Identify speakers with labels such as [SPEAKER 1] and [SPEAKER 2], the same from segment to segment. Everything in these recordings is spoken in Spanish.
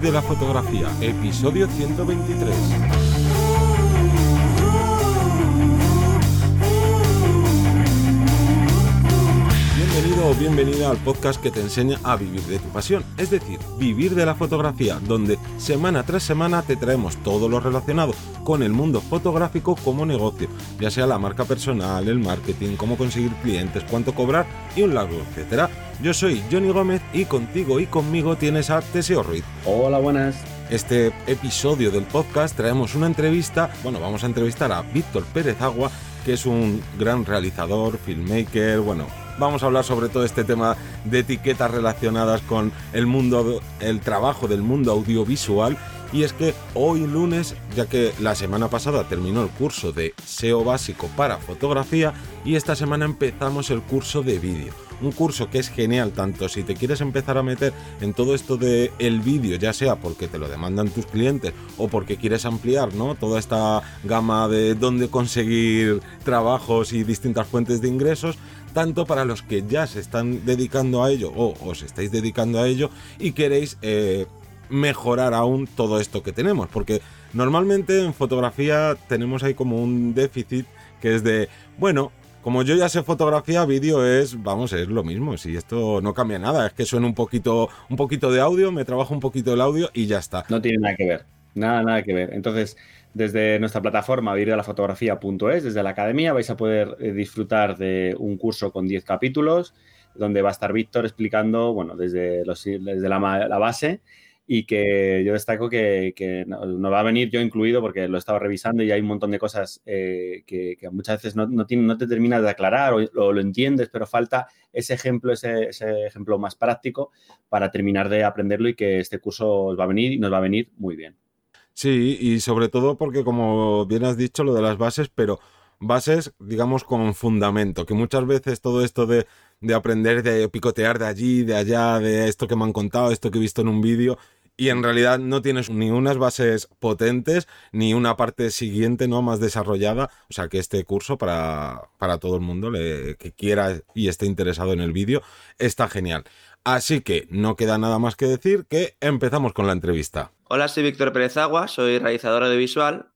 [SPEAKER 1] De la fotografía, episodio 123. Bienvenida al podcast que te enseña a vivir de tu pasión, es decir, vivir de la fotografía, donde semana tras semana te traemos todo lo relacionado con el mundo fotográfico como negocio, ya sea la marca personal, el marketing, cómo conseguir clientes, cuánto cobrar y un largo etcétera. Yo soy Johnny Gómez y contigo y conmigo tienes a Teseo Ruiz.
[SPEAKER 2] Hola, buenas.
[SPEAKER 1] Este episodio del podcast traemos una entrevista, bueno, vamos a entrevistar a Víctor Pérez Agua, que es un gran realizador, filmmaker, bueno, vamos a hablar sobre todo este tema de etiquetas relacionadas con el mundo, el trabajo del mundo audiovisual. Y es que hoy lunes, ya que la semana pasada terminó el curso de SEO básico para fotografía y esta semana empezamos el curso de vídeo un curso que es genial tanto si te quieres empezar a meter en todo esto de el vídeo, ya sea porque te lo demandan tus clientes o porque quieres ampliar, ¿no? Toda esta gama de dónde conseguir trabajos y distintas fuentes de ingresos, tanto para los que ya se están dedicando a ello o os estáis dedicando a ello y queréis eh, mejorar aún todo esto que tenemos, porque normalmente en fotografía tenemos ahí como un déficit que es de, bueno, como yo ya sé fotografía, vídeo es, vamos, es lo mismo. Si esto no cambia nada, es que suena un poquito, un poquito de audio, me trabajo un poquito el audio y ya está.
[SPEAKER 2] No tiene nada que ver, nada, nada que ver. Entonces, desde nuestra plataforma vivirdelafotografía.es, desde la academia, vais a poder eh, disfrutar de un curso con 10 capítulos, donde va a estar Víctor explicando, bueno, desde, desde la, base y que yo destaco que, no, va a venir yo incluido porque lo he estado revisando y hay un montón de cosas eh, que, muchas veces no, no, te terminas de aclarar o, lo entiendes, pero falta ese ejemplo, ese, ejemplo más práctico para terminar de aprenderlo y que este curso os va a venir y nos va a venir muy bien.
[SPEAKER 1] Sí, y sobre todo porque como bien has dicho lo de las bases, pero bases, digamos, con fundamento, que muchas veces todo esto de, de aprender, de picotear de allí, de allá, de esto que me han contado, esto que he visto en un vídeo, y en realidad no tienes ni unas bases potentes ni una parte siguiente no más desarrollada o sea que este curso para, para todo el mundo le, que quiera y esté interesado en el vídeo está genial así que no queda nada más que decir que empezamos con la entrevista
[SPEAKER 3] Hola soy Víctor Pérez Agua soy realizador de visual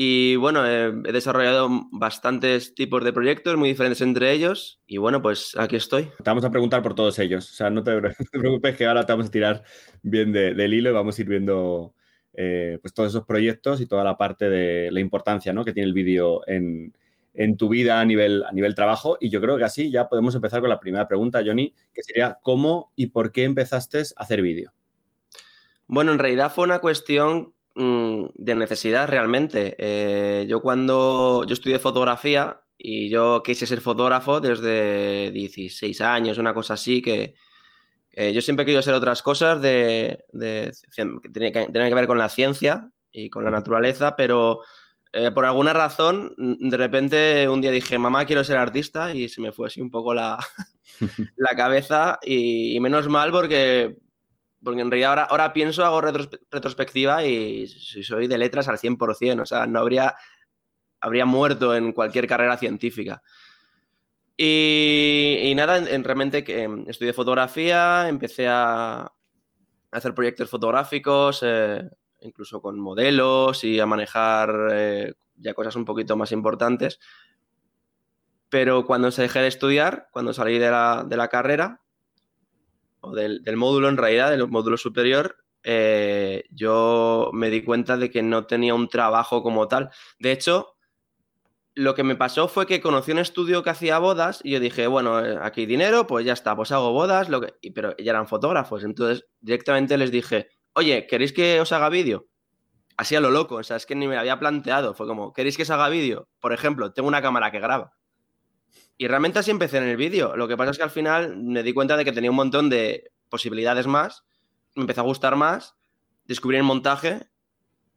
[SPEAKER 3] y bueno, he desarrollado bastantes tipos de proyectos muy diferentes entre ellos. Y bueno, pues aquí estoy.
[SPEAKER 2] Te vamos a preguntar por todos ellos. O sea, no te, preocupes que ahora te vamos a tirar bien del hilo y vamos a ir viendo eh, pues todos esos proyectos y toda la parte de la importancia ¿no? que tiene el vídeo en, tu vida a nivel, a nivel trabajo. Y yo creo que así ya podemos empezar con la primera pregunta, Johnny, que sería ¿cómo y por qué empezaste a hacer vídeo?
[SPEAKER 3] Bueno, en realidad fue una cuestión Mm, de necesidad realmente. Eh, yo cuando yo estudié fotografía y yo quise ser fotógrafo desde 16 años, una cosa así, que yo siempre he querido hacer otras cosas de, que tenían que, que, ver con la ciencia y con la naturaleza, pero eh, por alguna razón, de repente un día dije, mamá, quiero ser artista y se me fue así un poco la, la cabeza y, y menos mal porque porque en realidad ahora, ahora pienso, hago retrospectiva y soy de letras al 100%, o sea, no habría, habría muerto en cualquier carrera científica. Y, nada, en, realmente que em, estudié fotografía, empecé a hacer proyectos fotográficos, eh, incluso con modelos y a manejar eh, ya cosas un poquito más importantes. Pero cuando se dejé de estudiar, cuando salí de la, de la carrera, o del, módulo en realidad, del módulo superior, eh, yo me di cuenta de que no tenía un trabajo como tal. De hecho, lo que me pasó fue que conocí un estudio que hacía bodas y yo dije, bueno, eh, aquí dinero, pues ya está, pues hago bodas, lo que... pero ya eran fotógrafos. Entonces directamente les dije, oye, ¿queréis que os haga vídeo? Así a lo loco, o sea, es que ni me había planteado. Fue como, ¿queréis que os haga vídeo? Por ejemplo, tengo una cámara que graba. Y realmente así empecé en el vídeo. Lo que pasa es que al final me di cuenta de que tenía un montón de posibilidades más. Me empezó a gustar más. Descubrí el montaje,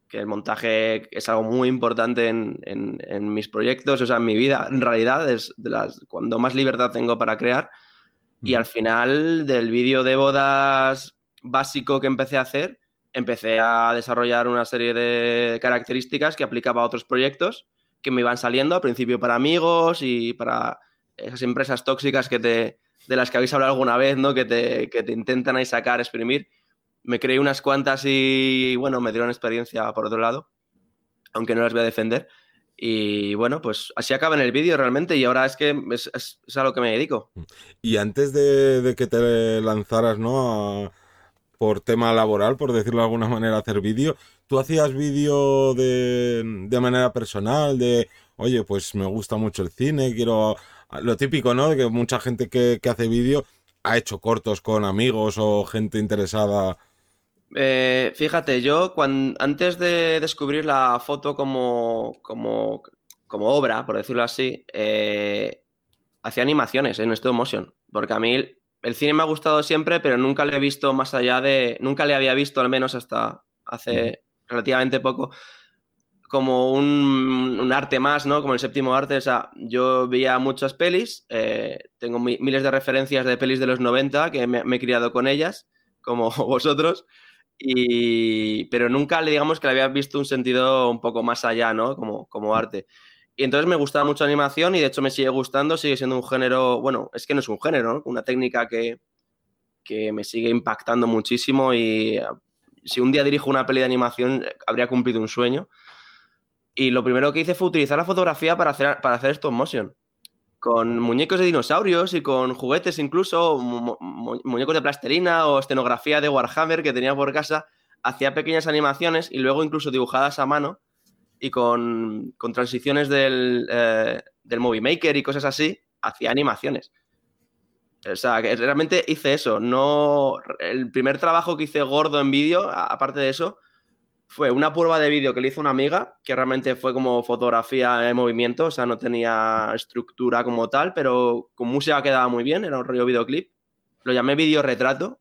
[SPEAKER 3] que el montaje es algo muy importante en, mis proyectos, o sea, en mi vida. En realidad es de las cuando más libertad tengo para crear. Y al final del vídeo de bodas básico que empecé a hacer, empecé a desarrollar una serie de características que aplicaba a otros proyectos que me iban saliendo al principio para amigos y para esas empresas tóxicas que te, de las que habéis hablado alguna vez, ¿no? Que te, que te intentan ahí sacar, exprimir. me creé unas cuantas y bueno, me dieron experiencia por otro lado, aunque no las voy a defender. Y bueno, pues así acaba en el vídeo realmente y ahora es que es, a lo que me dedico.
[SPEAKER 1] Y antes de, que te lanzaras, ¿no? Por tema laboral, por decirlo de alguna manera, hacer vídeo, ¿tú hacías vídeo de, de manera personal, de, oye, pues me gusta mucho el cine, quiero... Lo típico, ¿no? De que mucha gente que, que hace vídeo ha hecho cortos con amigos o gente interesada
[SPEAKER 3] eh, fíjate, yo cuando, antes de descubrir la foto como, como, como obra, por decirlo así, eh, hacía animaciones en stop motion, porque a mí el cine me ha gustado siempre, pero nunca le he visto más allá de, nunca le había visto, al menos hasta hace relativamente poco, como un, arte más, ¿no? Como el séptimo arte. O sea, yo veía muchas pelis, eh, tengo miles de referencias de pelis de los 90 que me, me he criado con ellas, como vosotros. Y, pero nunca le digamos que le había visto un sentido un poco más allá, ¿no? Como, como arte. Y entonces me gustaba mucho la animación y de hecho me sigue gustando, sigue siendo un género, bueno, es que no es un género. Una técnica que, que me sigue impactando muchísimo y si un día dirijo una peli de animación habría cumplido un sueño. Y lo primero que hice fue utilizar la fotografía para hacer, para hacer stop motion con muñecos de dinosaurios y con juguetes incluso, muñecos de plastelina o escenografía de Warhammer que tenía por casa, hacía pequeñas animaciones y luego incluso dibujadas a mano y con, transiciones del, eh, del Movie Maker y cosas así, hacía animaciones. O sea, que realmente hice eso. No, el primer trabajo que hice gordo en vídeo, aparte de eso, fue una prueba de vídeo que le hizo una amiga, que realmente fue como fotografía en movimiento, o sea, no tenía estructura como tal, pero con música quedaba muy bien, era un rollo videoclip. Lo llamé video retrato.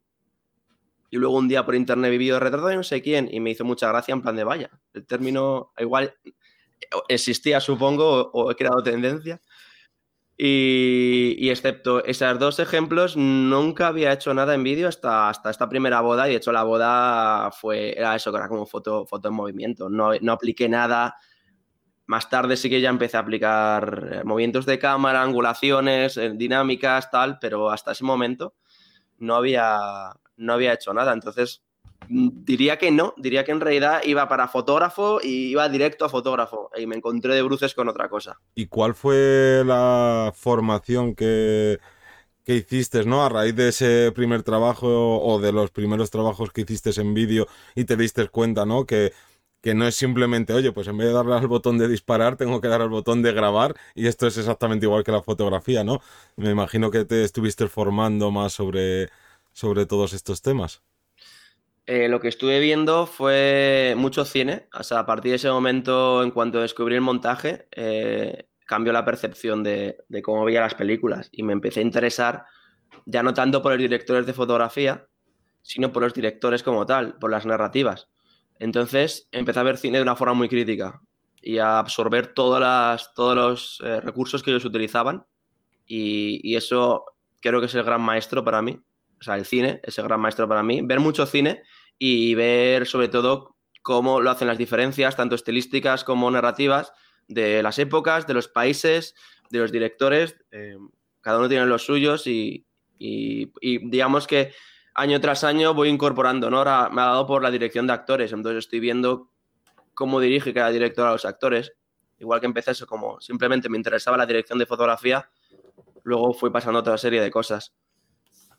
[SPEAKER 3] Y luego un día por internet vi video retrato de no sé quién y me hizo mucha gracia en plan de vaya. El término igual existía, supongo, o he creado tendencia. Y, excepto esos dos ejemplos, nunca había hecho nada en vídeo hasta, hasta esta primera boda. Y de hecho, la boda fue, era eso, que era como foto, foto en movimiento. No, no apliqué nada. Más tarde sí que ya empecé a aplicar eh, movimientos de cámara, angulaciones, eh, dinámicas, tal, pero hasta ese momento no había, no había hecho nada. Entonces, Diría que no, diría que en realidad iba para fotógrafo y iba directo a fotógrafo y me encontré de bruces con otra cosa.
[SPEAKER 1] ¿Y cuál fue la formación que, que hiciste, ¿no? A raíz de ese primer trabajo o de los primeros trabajos que hiciste en vídeo y te diste cuenta, ¿no? Que, que no es simplemente, oye, pues en vez de darle al botón de disparar, tengo que dar al botón de grabar y esto es exactamente igual que la fotografía, ¿no? Me imagino que te estuviste formando más sobre, sobre todos estos temas.
[SPEAKER 3] Eh, lo que estuve viendo fue mucho cine. O sea, a partir de ese momento, en cuanto descubrí el montaje, eh, cambió la percepción de, cómo veía las películas y me empecé a interesar ya no tanto por los directores de fotografía, sino por los directores como tal, por las narrativas. Entonces empecé a ver cine de una forma muy crítica y a absorber todos los eh, recursos que ellos utilizaban y, y, eso creo que es el gran maestro para mí. O sea, el cine es el gran maestro para mí. Ver mucho cine y ver sobre todo cómo lo hacen las diferencias, tanto estilísticas como narrativas, de las épocas, de los países, de los directores. Eh, cada uno tiene los suyos y, digamos que año tras año voy incorporando, ¿no? Ahora me ha dado por la dirección de actores, entonces estoy viendo cómo dirige cada director a los actores. Igual que empecé eso, como simplemente me interesaba la dirección de fotografía, luego fui pasando otra serie de cosas.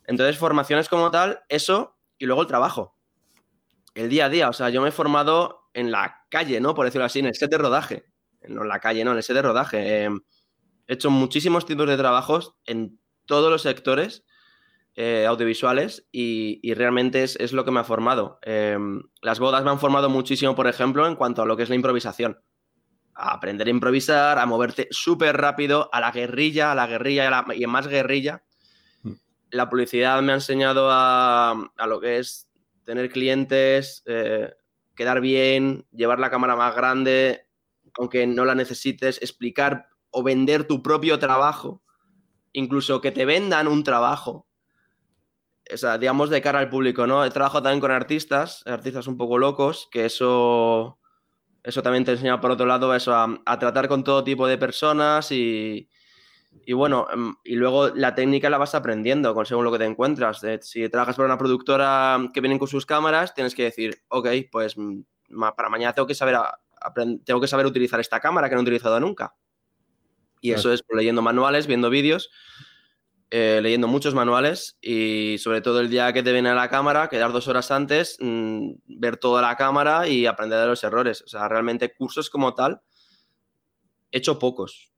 [SPEAKER 3] Entonces, formaciones como tal, eso y luego el trabajo el día a día. O sea, yo me he formado en la calle, ¿no? Por decirlo así, en el set de rodaje. No en la calle, no, en el set de rodaje. Em, he hecho muchísimos tipos de trabajos en todos los sectores eh, audiovisuales y, realmente es, lo que me ha formado. Em, las bodas me han formado muchísimo, por ejemplo, en cuanto a lo que es la improvisación. A aprender a improvisar, a moverte súper rápido, a la guerrilla, a la guerrilla y, en más guerrilla. La publicidad me ha enseñado a, a lo que es tener clientes, eh, quedar bien, llevar la cámara más grande, aunque no la necesites, explicar o vender tu propio trabajo, incluso que te vendan un trabajo. O sea, digamos de cara al público, ¿no? He trabajado también con artistas, artistas un poco locos, que eso, eso también te enseña por otro lado eso, a, tratar con todo tipo de personas y, y bueno, em, y luego la técnica la vas aprendiendo con según lo que te encuentras. si trabajas para una productora que viene con sus cámaras, tienes que decir, ok, pues mm, para mañana tengo que saber, tengo que saber utilizar esta cámara que no he utilizado nunca. Y eso es leyendo manuales, viendo vídeos, eh, leyendo muchos manuales y sobre todo el día que te viene a la cámara, quedar dos horas antes, mm, ver toda la cámara y aprender de los errores. O sea, realmente cursos como tal, he hecho pocos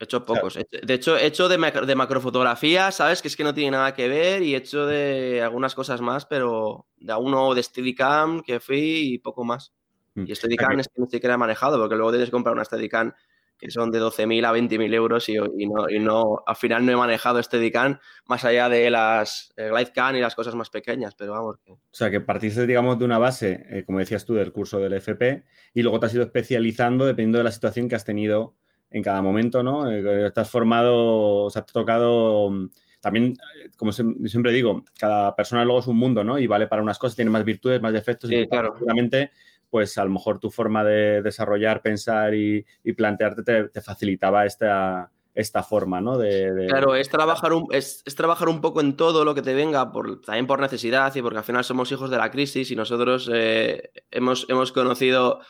[SPEAKER 3] He hecho pocos. De hecho, he hecho de, de, macrofotografía, ¿sabes? Que es que no tiene nada que ver y he hecho de algunas cosas más, pero de uno de Steadicam que fui y poco más. Mm. Y Steadicam es que no siquiera he manejado, porque luego tienes que comprar una Steadicam que son de 12.000 a 20.000 euros y, no, y, no, al final no he manejado Steadicam más allá de las eh, GlideCam y las cosas más pequeñas, pero vamos.
[SPEAKER 2] O sea, que partiste, digamos, de una base, eh, como decías tú, del curso del FP y luego te has ido especializando dependiendo de la situación que has tenido en cada momento, ¿no? Eh, estás formado, o sea, te ha tocado mm, también, eh, como siempre digo, cada persona luego es un mundo, ¿no? Y vale para unas cosas, tiene más virtudes, más defectos.
[SPEAKER 3] Sí, y claro.
[SPEAKER 2] Seguramente, pues a lo mejor tu forma de desarrollar, pensar y, plantearte te, facilitaba esta, esta forma, ¿no? De,
[SPEAKER 3] Claro, es trabajar, un, es, trabajar un poco en todo lo que te venga, por, también por necesidad y porque al final somos hijos de la crisis y nosotros eh, hemos, hemos conocido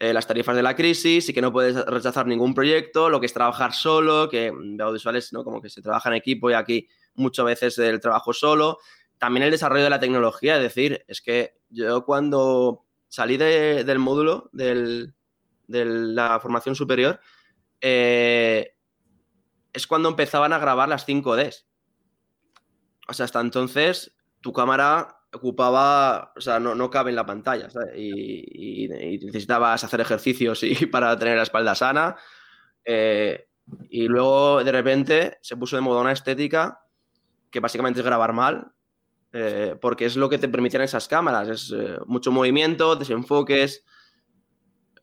[SPEAKER 3] eh, las tarifas de la crisis y que no puedes rechazar ningún proyecto, lo que es trabajar solo, que de audiovisuales, ¿no? Como que se trabaja en equipo y aquí muchas veces el trabajo solo. También el desarrollo de la tecnología, es decir, es que yo cuando salí del módulo de la formación superior, eh, es cuando empezaban a grabar las 5Ds. O sea, hasta entonces tu cámara ocupaba, o sea, no, no cabe en la pantalla, Y, necesitabas hacer ejercicios y, para tener la espalda sana. Eh, y luego, de repente, se puso de moda una estética que básicamente es grabar mal, eh, porque es lo que te permitían esas cámaras. Es eh, mucho movimiento, desenfoques,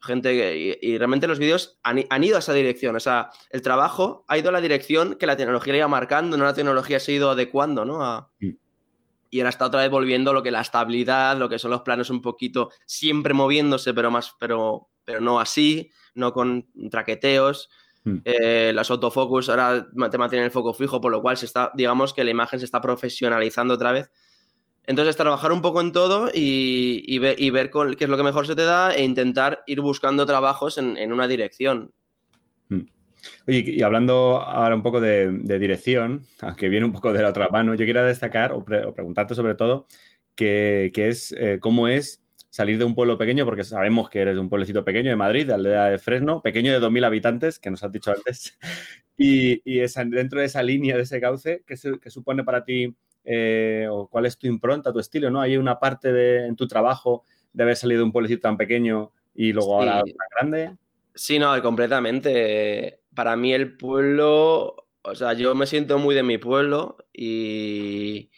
[SPEAKER 3] gente y, realmente los vídeos han, ido a esa dirección. O sea, el trabajo ha ido a la dirección que la tecnología le iba marcando, no la tecnología se ha ido adecuando, ¿no? A, mm y ahora está otra vez volviendo lo que la estabilidad, lo que son los planos un poquito siempre moviéndose, pero más, pero, pero no así, no con traqueteos. Hmm. Eh, los autofocus ahora te mantienen el foco fijo, por lo cual se está, digamos que la imagen se está profesionalizando otra vez. Entonces, trabajar un poco en todo y, ver, y ver qué es lo que mejor se te da e intentar ir buscando trabajos en, en una dirección.
[SPEAKER 2] Oye, y hablando ahora un poco de, dirección, aunque viene un poco de la otra mano, yo quiero destacar o, preguntarte sobre todo que, es eh, cómo es salir de un pueblo pequeño, porque sabemos que eres de un pueblecito pequeño de Madrid, de aldea de Fresno, pequeño de 2.000 habitantes, que nos has dicho antes, y, y dentro de esa línea, de ese cauce, ¿qué, supone para ti eh, o cuál es tu impronta, tu estilo? ¿no? ¿Hay una parte de, en tu trabajo de haber salido de un pueblecito tan pequeño y luego ahora tan grande?
[SPEAKER 3] Sí, no, completamente para mí el pueblo, o sea, yo me siento muy de mi pueblo y,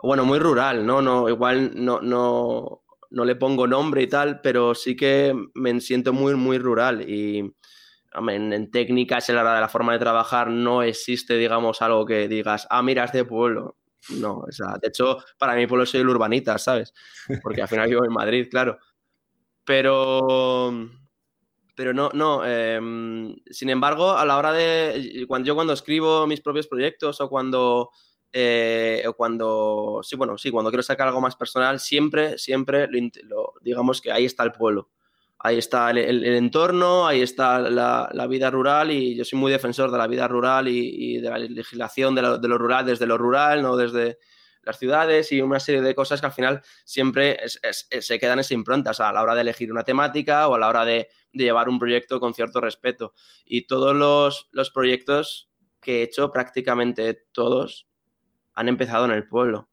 [SPEAKER 3] bueno, muy rural, ¿no? no igual no, no, no le pongo nombre y tal, pero sí que me siento muy, muy rural y en, técnicas, en la, la forma de trabajar, no existe, digamos, algo que digas, ah, mira, es de pueblo. No, o sea, de hecho, para mi pueblo soy el urbanita, ¿sabes? Porque al final vivo en Madrid, claro. Pero pero no, no. Em, sin embargo, a la hora de. Cuando, yo cuando escribo mis propios proyectos o cuando. Eh, o cuando. Sí, bueno, sí, cuando quiero sacar algo más personal, siempre, siempre, lo, digamos que ahí está el pueblo. Ahí está el, entorno, ahí está la, vida rural y yo soy muy defensor de la vida rural y, de la legislación de lo, de lo, rural desde lo rural, no desde las ciudades y una serie de cosas que al final siempre se quedan esa impronta, o sea, a la hora de elegir una temática o a la hora de, llevar un proyecto con cierto respeto. Y todos los, proyectos que he hecho, prácticamente todos, han empezado en el pueblo.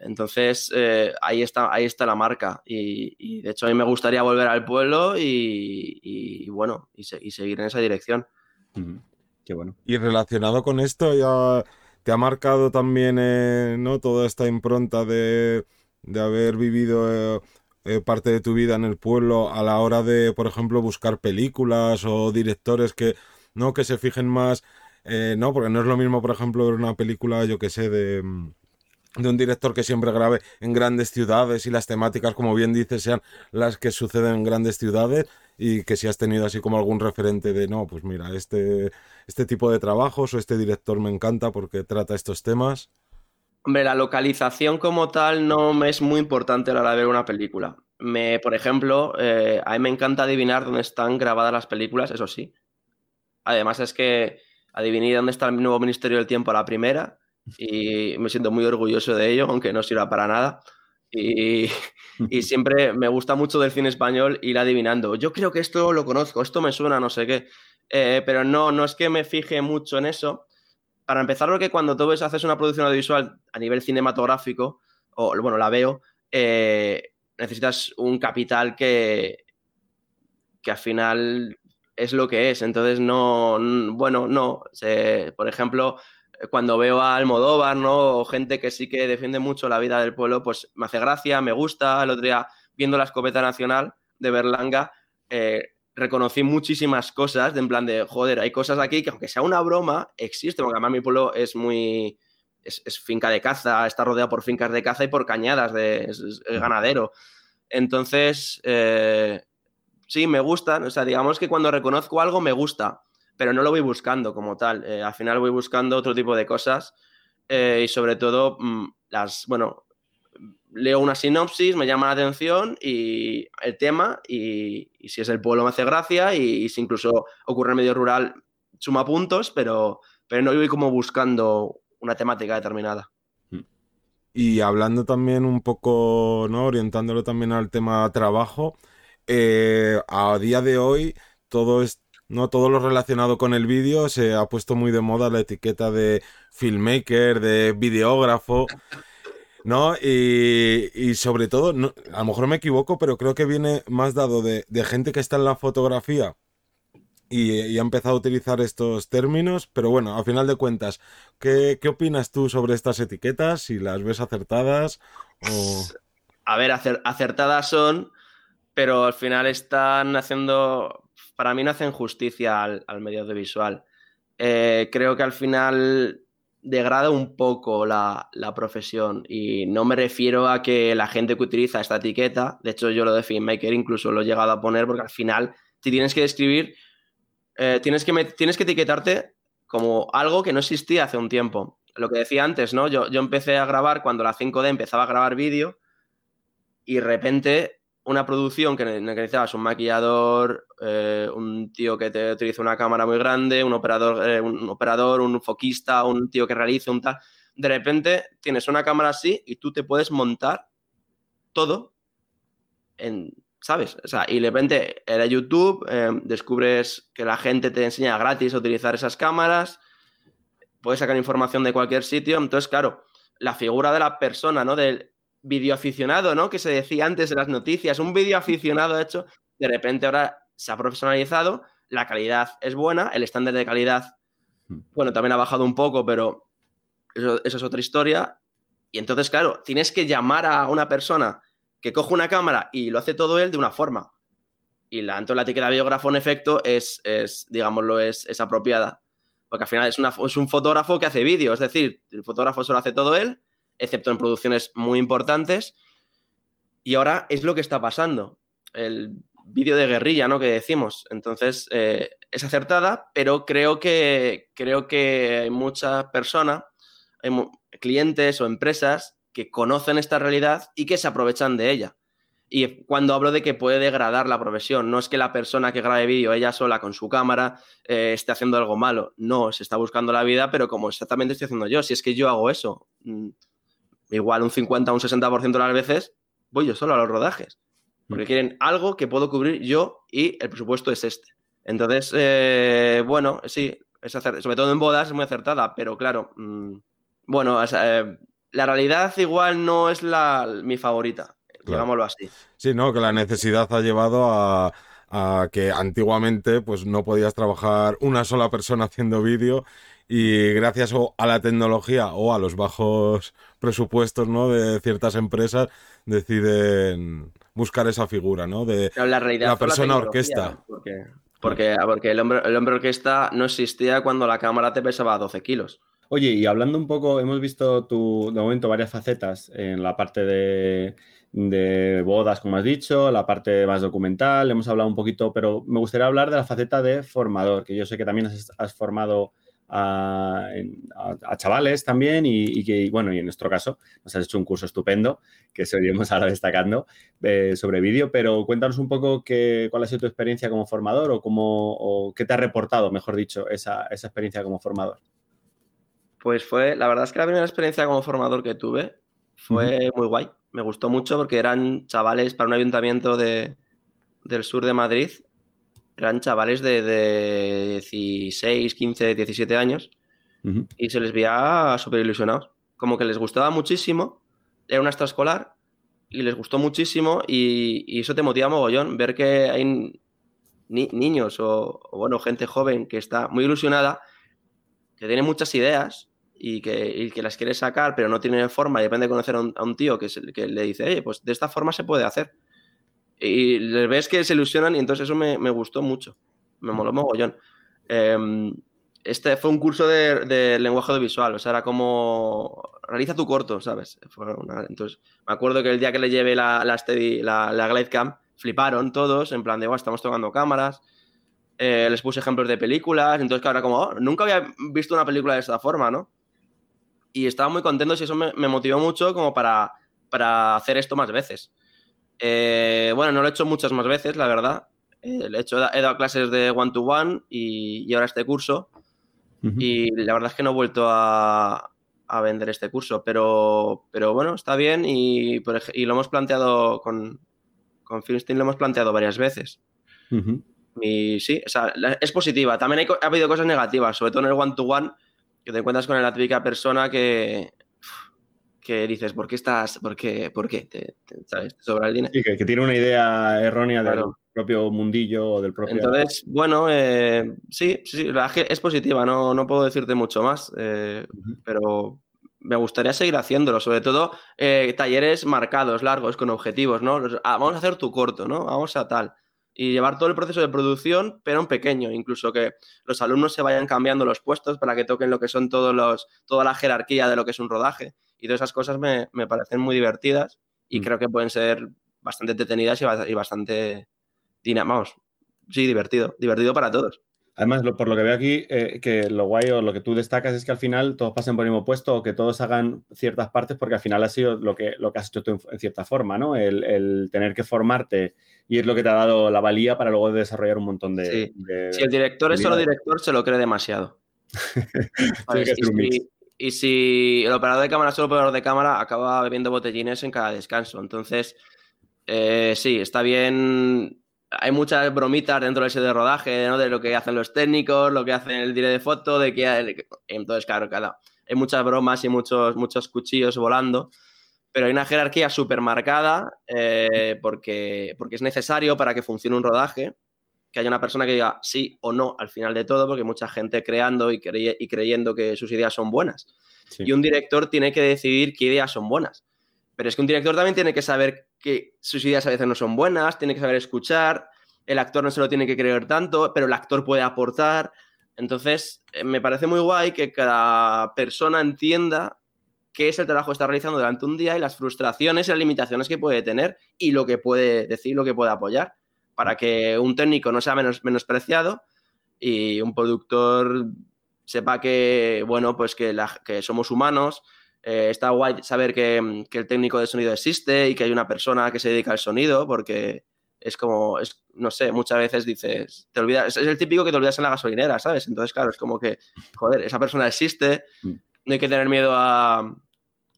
[SPEAKER 3] Entonces, eh, ahí, está, ahí está la marca. Y, de hecho, a mí me gustaría volver al pueblo y, bueno, y, seguir en esa dirección.
[SPEAKER 1] Qué bueno. Y relacionado con esto, ya te ha marcado también eh, ¿no? toda esta impronta de, haber vivido eh, eh, parte de tu vida en el pueblo a la hora de, por ejemplo, buscar películas o directores que no que se fijen más, no, porque no es lo mismo, por ejemplo, ver una película, yo que sé, de de un director que siempre grabe en grandes ciudades y las temáticas, como bien dices, sean las que suceden en grandes ciudades y que si has tenido así como algún referente de, no, pues mira, este, este tipo de trabajos o este director me encanta porque trata estos temas.
[SPEAKER 3] Hombre, la localización como tal no me es muy importante a la hora de ver una película. Me, por ejemplo, eh, a mí me encanta adivinar dónde están grabadas las películas, eso sí. Además es que adiviné dónde está el nuevo Ministerio del Tiempo a la primera y me siento muy orgulloso de ello, aunque no sirva para nada. Y, siempre me gusta mucho del cine español ir adivinando. Yo creo que esto lo conozco, esto me suena, no sé qué. Eh, pero no, no es que me fije mucho en eso. Para empezar, porque cuando tú ves, haces una producción audiovisual a nivel cinematográfico, o bueno, la veo, eh, necesitas un capital que, que al final es lo que es. Entonces, no, bueno, no. por ejemplo, cuando veo a Almodóvar, ¿no? O gente que sí que defiende mucho la vida del pueblo, pues me hace gracia, me gusta. El otro día, viendo la escopeta nacional de Berlanga, eh, reconocí muchísimas cosas, de en plan de, joder, hay cosas aquí que aunque sea una broma, existe, porque además mi pueblo es muy... Es, finca de caza, está rodeado por fincas de caza y por cañadas, de, ganadero. Entonces, eh, sí, me gustan. O sea, digamos que cuando reconozco algo me gusta pero no lo voy buscando como tal. Eh, al final voy buscando otro tipo de cosas eh, y sobre todo mm, las, bueno, leo una sinopsis, me llama la atención y el tema y, si es el pueblo me hace gracia y, si incluso ocurre en medio rural suma puntos, pero, pero no voy como buscando una temática determinada.
[SPEAKER 1] Y hablando también un poco, ¿no? Orientándolo también al tema trabajo, eh, a día de hoy todo es ¿no? Todo lo relacionado con el vídeo se ha puesto muy de moda la etiqueta de filmmaker, de videógrafo, ¿no? Y, sobre todo, a lo mejor me equivoco, pero creo que viene más dado de, gente que está en la fotografía y, ha empezado a utilizar estos términos, pero bueno, a final de cuentas, ¿qué, opinas tú sobre estas etiquetas? Si las ves acertadas o...
[SPEAKER 3] A ver, acertadas son, pero al final están haciendo para mí no hacen justicia al, medio audiovisual. Eh, creo que al final degrada un poco la, profesión y no me refiero a que la gente que utiliza esta etiqueta, de hecho yo lo de filmmaker incluso lo he llegado a poner porque al final si tienes que describir, eh, tienes, que tienes que etiquetarte como algo que no existía hace un tiempo. Lo que decía antes, ¿no? Yo, yo empecé a grabar cuando la 5D empezaba a grabar vídeo y de repente una producción que necesitabas un maquillador, eh, un tío que te utiliza una cámara muy grande, un operador, eh, un operador, un foquista, un tío que realice un tal. De repente tienes una cámara así y tú te puedes montar todo en, ¿sabes? O sea, y de repente era YouTube, eh, descubres que la gente te enseña gratis a utilizar esas cámaras, puedes sacar información de cualquier sitio. Entonces, claro, la figura de la persona, ¿no? Del aficionado, ¿no? Que se decía antes de las noticias, un vídeo aficionado hecho, de repente ahora se ha profesionalizado, la calidad es buena, el estándar de calidad, hmm. bueno, también ha bajado un poco, pero eso, es otra historia. Y entonces, claro, tienes que llamar a una persona que coge una cámara y lo hace todo él de una forma. Y la, entonces la etiqueta biógrafo en efecto es, es digámoslo, es, es apropiada. Porque al final es, una, es un fotógrafo que hace vídeo, es decir, el fotógrafo solo hace todo él excepto en producciones muy importantes. Y ahora es lo que está pasando. El vídeo de guerrilla, ¿no? Que decimos. Entonces, eh, es acertada, pero creo que, creo que hay muchas personas, clientes o empresas que conocen esta realidad y que se aprovechan de ella. Y cuando hablo de que puede degradar la profesión, no es que la persona que grabe vídeo ella sola con su cámara eh, esté haciendo algo malo. No, se está buscando la vida, pero como exactamente estoy haciendo yo, si es que yo hago eso, mm, igual un 50 o un 60% de las veces voy yo solo a los rodajes. Porque mm. quieren algo que puedo cubrir yo y el presupuesto es este. Entonces, eh, bueno, sí, es sobre todo en bodas es muy acertada, pero claro, mm, bueno, eh, la realidad igual no es la, mi favorita, digámoslo así.
[SPEAKER 1] Sí, no, que la necesidad ha llevado a, a que antiguamente pues no podías trabajar una sola persona haciendo vídeo y gracias a la tecnología o a los bajos presupuestos ¿no? de ciertas empresas deciden buscar esa figura ¿no? de la, persona orquesta.
[SPEAKER 3] Porque, porque, porque el, hombre, el hombre orquesta no existía cuando la cámara te pesaba 12 kilos.
[SPEAKER 2] Oye, y hablando un poco, hemos visto tu, de momento varias facetas en la parte de, bodas, como has dicho, la parte más documental, hemos hablado un poquito, pero me gustaría hablar de la faceta de formador, que yo sé que también has formado a, chavales también y, que, bueno, y en nuestro caso nos has hecho un curso estupendo que seguiremos ahora destacando eh, sobre vídeo, pero cuéntanos un poco qué, cuál ha sido tu experiencia como formador o, cómo, o qué te ha reportado, mejor dicho, esa, experiencia como formador.
[SPEAKER 3] Pues fue, la verdad es que la primera experiencia como formador que tuve fue muy guay. Me gustó mucho porque eran chavales para un ayuntamiento de, del sur de Madrid eran chavales de, 16, 15, 17 años y se les veía súper ilusionados. Como que les gustaba muchísimo, era una extraescolar y les gustó muchísimo y, eso te motiva mogollón, ver que hay niños o, bueno, gente joven que está muy ilusionada, que tiene muchas ideas y que, las quiere sacar, pero no tiene forma y depende de conocer a un, tío que, que, le dice, oye, pues de esta forma se puede hacer. Y les ves que se ilusionan y entonces eso me, gustó mucho. Me moló mogollón. Em, este fue un curso de, lenguaje audiovisual, o sea, era como realiza tu corto, ¿sabes? entonces, me acuerdo que el día que le llevé la, la, Steady, la, la Glidecam, fliparon todos, en plan de, estamos tocando cámaras. Eh, les puse ejemplos de películas, entonces, que ahora como, oh, nunca había visto una película de esta forma, ¿no? Y estaba muy contento y eso me, me motivó mucho como para, para hacer esto más veces. Eh, bueno, no lo he hecho muchas más veces, la verdad. Eh, he, hecho, he dado clases de one-to-one y, ahora este curso. Y la verdad es que no he vuelto a, vender este curso, pero, pero bueno, está bien y, lo hemos planteado con, con Filmstein, lo hemos planteado varias veces. Y sí, es positiva. También ha habido cosas negativas, sobre todo en el one-to-one, que te encuentras con la típica persona que, que dices, ¿por qué estás, por qué, por qué? Te, ¿Sabes? sobra el dinero.
[SPEAKER 2] Sí, que, tiene una idea errónea del propio mundillo o del propio...
[SPEAKER 3] Entonces, bueno, eh, sí, sí, es positiva, no, no puedo decirte mucho más, eh, pero me gustaría seguir haciéndolo, sobre todo eh, talleres marcados, largos, con objetivos, ¿no? Ah, vamos a hacer tu corto, ¿no? Vamos a tal. Y llevar todo el proceso de producción, pero en pequeño, incluso que los alumnos se vayan cambiando los puestos para que toquen lo que son todos los, toda la jerarquía de lo que es un rodaje y todas esas cosas me, parecen muy divertidas y mm. creo que pueden ser bastante detenidas y, bastante, vamos, sí, divertido, divertido para todos.
[SPEAKER 2] Además, por lo que veo aquí, eh, que lo guay o lo que tú destacas es que al final todos pasen por el mismo puesto o que todos hagan ciertas partes porque al final ha sido lo que, lo que has hecho tú en, cierta forma, ¿no? El, tener que formarte y es lo que te ha dado la valía para luego desarrollar un montón de...
[SPEAKER 3] si el director es solo director, se lo cree demasiado. Y si el operador de cámara es solo operador de cámara, acaba bebiendo botellines en cada descanso. Entonces, eh, sí, está bien. Hay muchas bromitas dentro de ese de rodaje. De lo que hacen los técnicos, lo que hacen el directo de foto, de que... Entonces, claro, cada... hay muchas bromas y muchos, muchos cuchillos volando, pero hay una jerarquía súper marcada eh, porque, porque es necesario para que funcione un rodaje que haya una persona que diga sí o no al final de todo, porque mucha gente creando y, y creyendo que sus ideas son buenas. Y un director tiene que decidir qué ideas son buenas. Pero es que un director también tiene que saber que sus ideas a veces no son buenas, tiene que saber escuchar, el actor no se lo tiene que creer tanto, pero el actor puede aportar. Entonces, eh, me parece muy guay que cada persona entienda qué es el trabajo que está realizando durante un día y las frustraciones y las limitaciones que puede tener y lo que puede decir, lo que puede apoyar para que un técnico no sea menos, menospreciado y un productor sepa que, bueno, pues que, que somos humanos. Eh, está guay saber que, el técnico de sonido existe y que hay una persona que se dedica al sonido, porque es como, es, no sé, muchas veces dices, te olvidas, es el típico que te olvidas en la gasolinera, ¿sabes? Entonces, claro, es como que, joder, esa persona existe, mm. no hay que tener miedo a...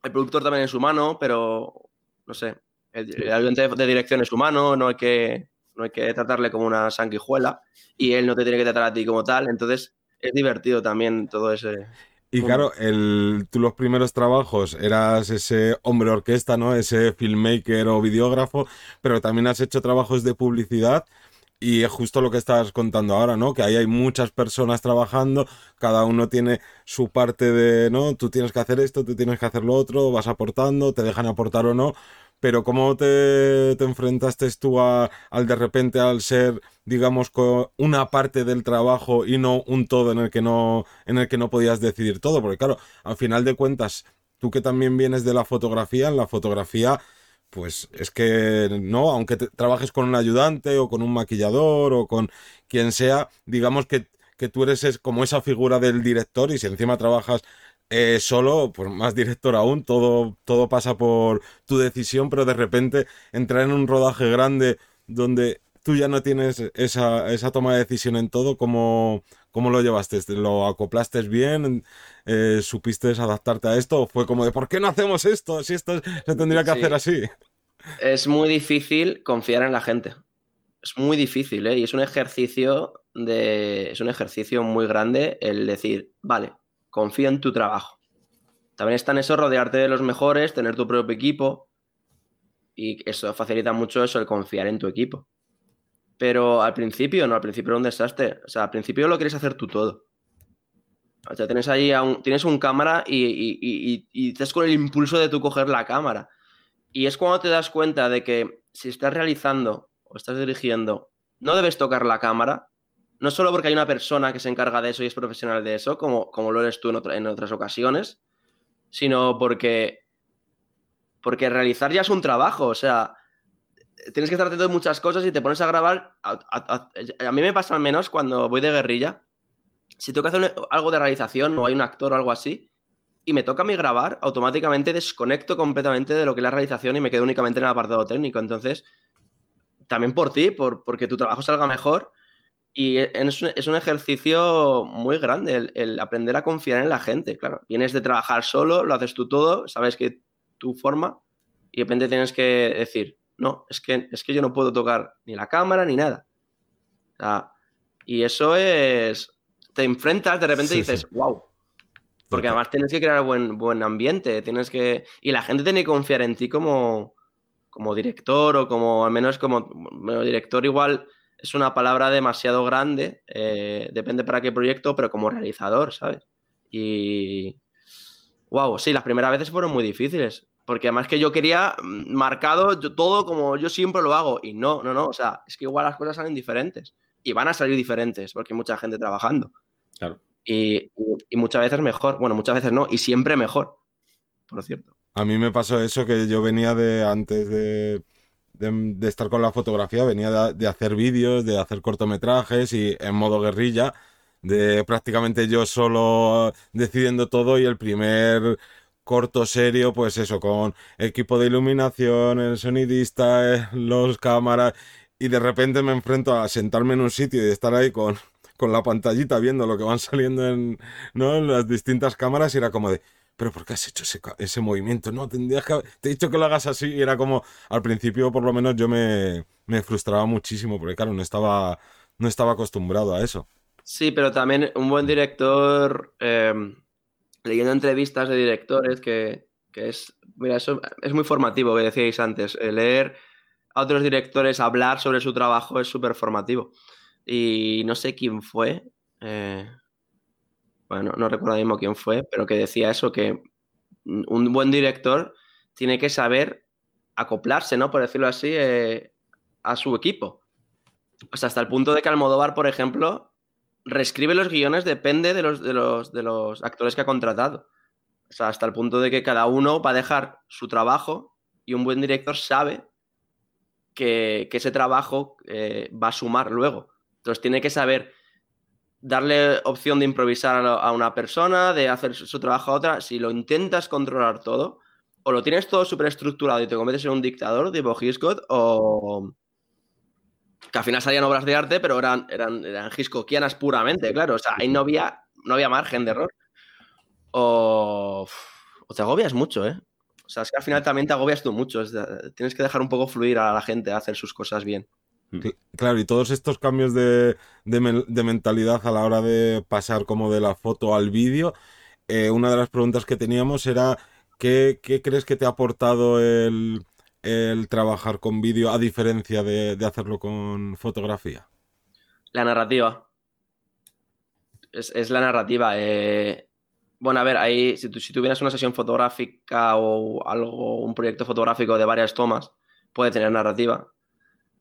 [SPEAKER 3] El productor también es humano, pero, no sé, el, el ayudante de dirección es humano, no hay que no hay que tratarle como una sanguijuela y él no te tiene que tratar a ti como tal, entonces es divertido también todo ese...
[SPEAKER 1] Y claro, el, tú los primeros trabajos eras ese hombre orquesta, ¿no? Ese filmmaker o videógrafo, pero también has hecho trabajos de publicidad y es justo lo que estás contando ahora, ¿no? Que ahí hay muchas personas trabajando, cada uno tiene su parte de, ¿no? Tú tienes que hacer esto, tú tienes que hacer lo otro, vas aportando, te dejan aportar o no, pero ¿cómo te, te enfrentaste tú a, al de repente al ser, digamos, una parte del trabajo y no un todo en el que no, en el que no podías decidir todo? Porque claro, al final de cuentas, tú que también vienes de la fotografía, en la fotografía, pues es que no, aunque trabajes con un ayudante o con un maquillador o con quien sea, digamos que, que tú eres como esa figura del director y si encima trabajas eh, solo, pues más director aún, todo, todo pasa por tu decisión, pero de repente entrar en un rodaje grande donde tú ya no tienes esa, esa toma de decisión en todo, ¿cómo, cómo lo llevaste? ¿Lo acoplaste bien? Eh, ¿Supiste adaptarte a esto? ¿O fue como de, ¿por qué no hacemos esto? Si esto se tendría que hacer así.
[SPEAKER 3] Es muy difícil confiar en la gente. Es muy difícil, ¿eh? Y es un ejercicio de. Es un ejercicio muy grande el decir, vale, confía en tu trabajo. También está en eso rodearte de los mejores, tener tu propio equipo. Y eso facilita mucho eso, el confiar en tu equipo. Pero al principio, no, al principio era un desastre. O sea, al principio lo quieres hacer tú todo. O sea, tienes ahí un, tienes un cámara y, y, y, estás con el impulso de tú coger la cámara. Y es cuando te das cuenta de que si estás realizando o estás dirigiendo, no debes tocar la cámara, no solo porque hay una persona que se encarga de eso y es profesional de eso, como, como lo eres tú en, otras ocasiones, sino porque, porque realizar ya es un trabajo, o sea, tienes que estar atento de muchas cosas y te pones a grabar. A, mí me pasa al menos cuando voy de guerrilla, si tengo que hacer algo de realización o hay un actor o algo así, y me toca a mí grabar, automáticamente desconecto completamente de lo que es la realización y me quedo únicamente en el apartado técnico. Entonces, también por ti, por, porque tu trabajo salga mejor, y e, es un, ejercicio muy grande el, aprender a confiar en la gente, claro. Vienes de trabajar solo, lo haces tú todo, sabes que tu forma y de repente tienes que decir, no, es que, es que yo no puedo tocar ni la cámara ni nada. y eso es, te enfrentas, de repente dices, wow. Porque además tienes que crear buen, buen ambiente, tienes que... Y la gente tiene que confiar en ti como, como director o como, al menos como, bueno, director igual es una palabra demasiado grande, eh, depende para qué proyecto, pero como realizador, ¿sabes? Y. Wow, sí, las primeras veces fueron muy difíciles. Porque además que yo quería mm, marcado todo como yo siempre lo hago. Y no, no, no. O sea, es que igual las cosas salen diferentes. Y van a salir diferentes porque hay mucha gente trabajando.
[SPEAKER 2] Claro.
[SPEAKER 3] Y, y muchas veces mejor. Bueno, muchas veces no. Y siempre mejor. Por cierto.
[SPEAKER 1] A mí me pasó eso que yo venía de antes de de, estar con la fotografía, venía de, hacer vídeos, de hacer cortometrajes y en modo guerrilla, de prácticamente yo solo decidiendo todo y el primer corto serio, pues eso, con equipo de iluminación, el sonidista, eh, los cámaras, y de repente me enfrento a sentarme en un sitio y estar ahí con, con la pantallita viendo lo que van saliendo en, ¿no? en las distintas cámaras y era como de, pero ¿por qué has hecho ese, movimiento? No, tendrías que... Te he dicho que lo hagas así y era como, al principio por lo menos yo me, frustraba muchísimo porque claro, no estaba, no estaba acostumbrado a eso.
[SPEAKER 3] Sí, pero también un buen director, em, leyendo entrevistas de directores, que, es, mira, eso es muy formativo, que decíais antes, leer a otros directores hablar sobre su trabajo es súper formativo. Y no sé quién fue, eh, bueno, no recuerdo mismo quién fue, pero que decía eso, que un buen director tiene que saber acoplarse, ¿no? Por decirlo así, eh, a su equipo. Sea, hasta el punto de que Almodóvar, por ejemplo, reescribe los guiones, depende de los, de los, de los actores que ha contratado. O sea, hasta el punto de que cada uno va a dejar su trabajo y un buen director sabe que, ese trabajo eh, va a sumar luego. Entonces tiene que saber darle opción de improvisar a una persona, de hacer su trabajo a otra, si lo intentas controlar todo, o lo tienes todo súper estructurado y te conviertes en un dictador tipo Hitchcock, o que al final salían obras de arte, pero eran, eran, eran Hitchcockianas puramente, claro. O sea, ahí no había, no había margen de error. O, o te agobias mucho, ¿eh? O sea, es que al final también te agobias tú mucho. tienes que dejar un poco fluir a la gente a hacer sus cosas bien.
[SPEAKER 1] Claro, y todos estos cambios de, mentalidad a la hora de pasar como de la foto al vídeo, eh, una de las preguntas que teníamos era, ¿qué, crees que te ha aportado el, trabajar con vídeo a diferencia de, hacerlo con fotografía?
[SPEAKER 3] La narrativa. Es, la narrativa. Eh, Bueno, a ver, ahí, si, si tuvieras una sesión fotográfica o algo, un proyecto fotográfico de varias tomas, puede tener narrativa.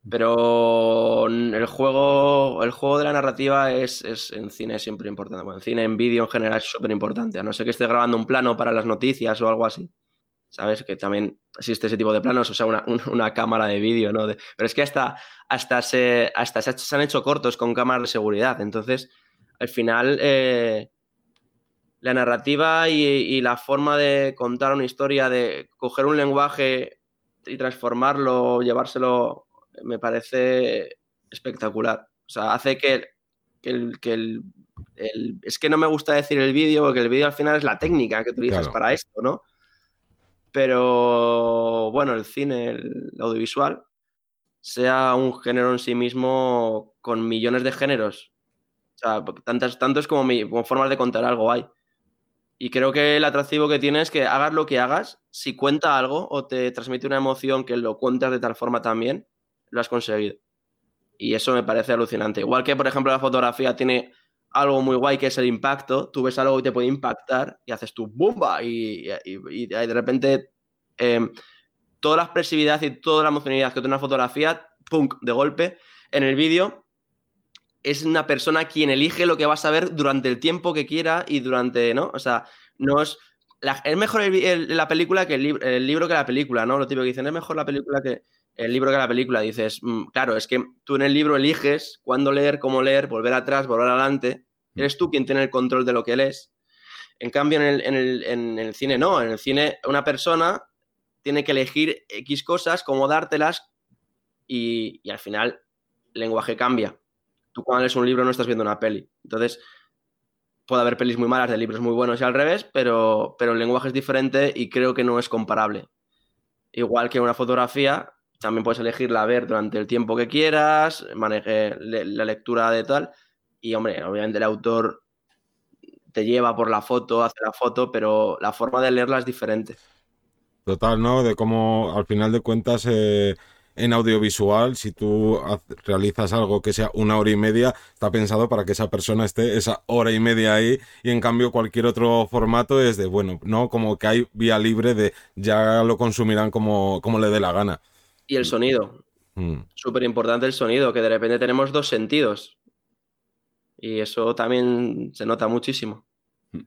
[SPEAKER 3] Pero el juego, el juego de la narrativa es, es en cine siempre importante. Bueno, en cine, en vídeo en general es súper importante. A no ser que esté grabando un plano para las noticias o algo así. ¿Sabes? Que también existe ese tipo de planos, o sea, una, una cámara de vídeo, ¿no? pero es que hasta, hasta, se, hasta se, han hecho cortos con cámaras de seguridad. Entonces, al final, eh, la narrativa y, y, la forma de contar una historia, de coger un lenguaje y transformarlo, llevárselo me parece espectacular. O sea, hace que, el, que el, Es que no me gusta decir el vídeo, porque el vídeo al final es la técnica que utilizas para esto, ¿no? Pero bueno, el cine, el audiovisual, sea un género en sí mismo con millones de géneros. O sea, tantas, tantos como, como formas de contar algo hay. Y creo que el atractivo que tiene es que hagas lo que hagas, si cuenta algo o te transmite una emoción que lo cuentas de tal forma también, lo has conseguido. Y eso me parece alucinante. Igual que, por ejemplo, la fotografía tiene algo muy guay que es el impacto. Tú ves algo que te puede impactar y haces tu bomba y, de repente em, toda la expresividad y toda la emocionalidad que tiene una fotografía, ¡pum! de golpe. En el vídeo es una persona quien elige lo que vas a ver durante el tiempo que quiera y durante, ¿no? O sea, no es... es mejor la película que el, el, libro que la película, ¿no? Lo típico que dicen, es mejor la película que el libro que la película. Dices, mm, claro, es que tú en el libro eliges cuándo leer, cómo leer, volver atrás, volver adelante. Mm. Eres tú quien tiene el control de lo que lees. En cambio, en el, cine no. En el cine una persona tiene que elegir X cosas, cómo dártelas y, y al final el lenguaje cambia. Tú cuando lees un libro no estás viendo una peli. Entonces, puede haber pelis muy malas de libros muy buenos y al revés, pero, pero el lenguaje es diferente y creo que no es comparable. Igual que una fotografía, también puedes elegirla a ver durante el tiempo que quieras, maneje la lectura de tal. Y, hombre, obviamente el autor te lleva por la foto, hace la foto, pero la forma de leerla es diferente.
[SPEAKER 1] Total, ¿no? De cómo, al final de cuentas, eh, en audiovisual, si tú realizas algo que sea una hora y media, está pensado para que esa persona esté esa hora y media ahí, y en cambio cualquier otro formato es de, bueno, ¿no? Como que hay vía libre de ya lo consumirán como, como le dé la gana.
[SPEAKER 3] Y el sonido. Mm. Súper importante el sonido, que de repente tenemos dos sentidos. Y eso también se nota muchísimo. Mm.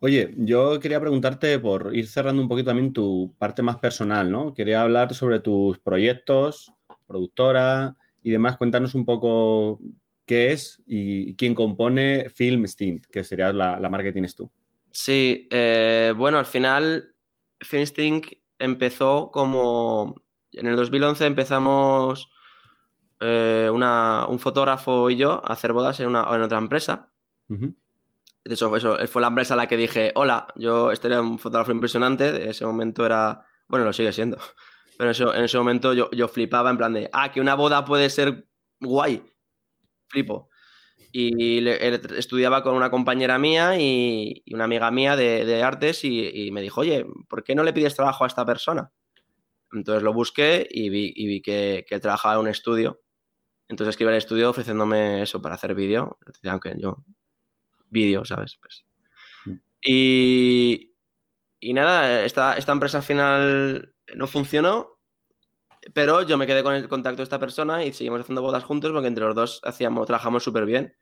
[SPEAKER 2] Oye, yo quería preguntarte por ir cerrando un poquito también tu parte más personal, ¿no? Quería hablar sobre tus proyectos, productora y demás. Cuéntanos un poco qué es y quién compone Film Stint, que sería la, marca que tienes tú.
[SPEAKER 3] Sí, eh, bueno, al final Film Stint empezó como en el 2011 empezamos eh, un fotógrafo y yo a hacer bodas en, una, en otra empresa. De hecho, eso, fue la empresa a la que dije, hola, yo este era un fotógrafo impresionante, de ese momento era, bueno, lo sigue siendo, pero en ese momento yo, yo flipaba en plan de, ah, que una boda puede ser guay, flipo. Y estudiaba con una compañera mía y, una amiga mía de, artes y, y, me dijo, oye, ¿por qué no le pides trabajo a esta persona? Entonces lo busqué y vi, y vi que, que, trabajaba en un estudio. Entonces escribí al estudio ofreciéndome eso para hacer vídeo. Aunque yo, vídeo, ¿sabes? Pues. Mm. Y, y nada, esta, esta empresa al final no funcionó, pero yo me quedé con el contacto de esta persona y seguimos haciendo bodas juntos porque entre los dos hacíamos, trabajamos súper bien.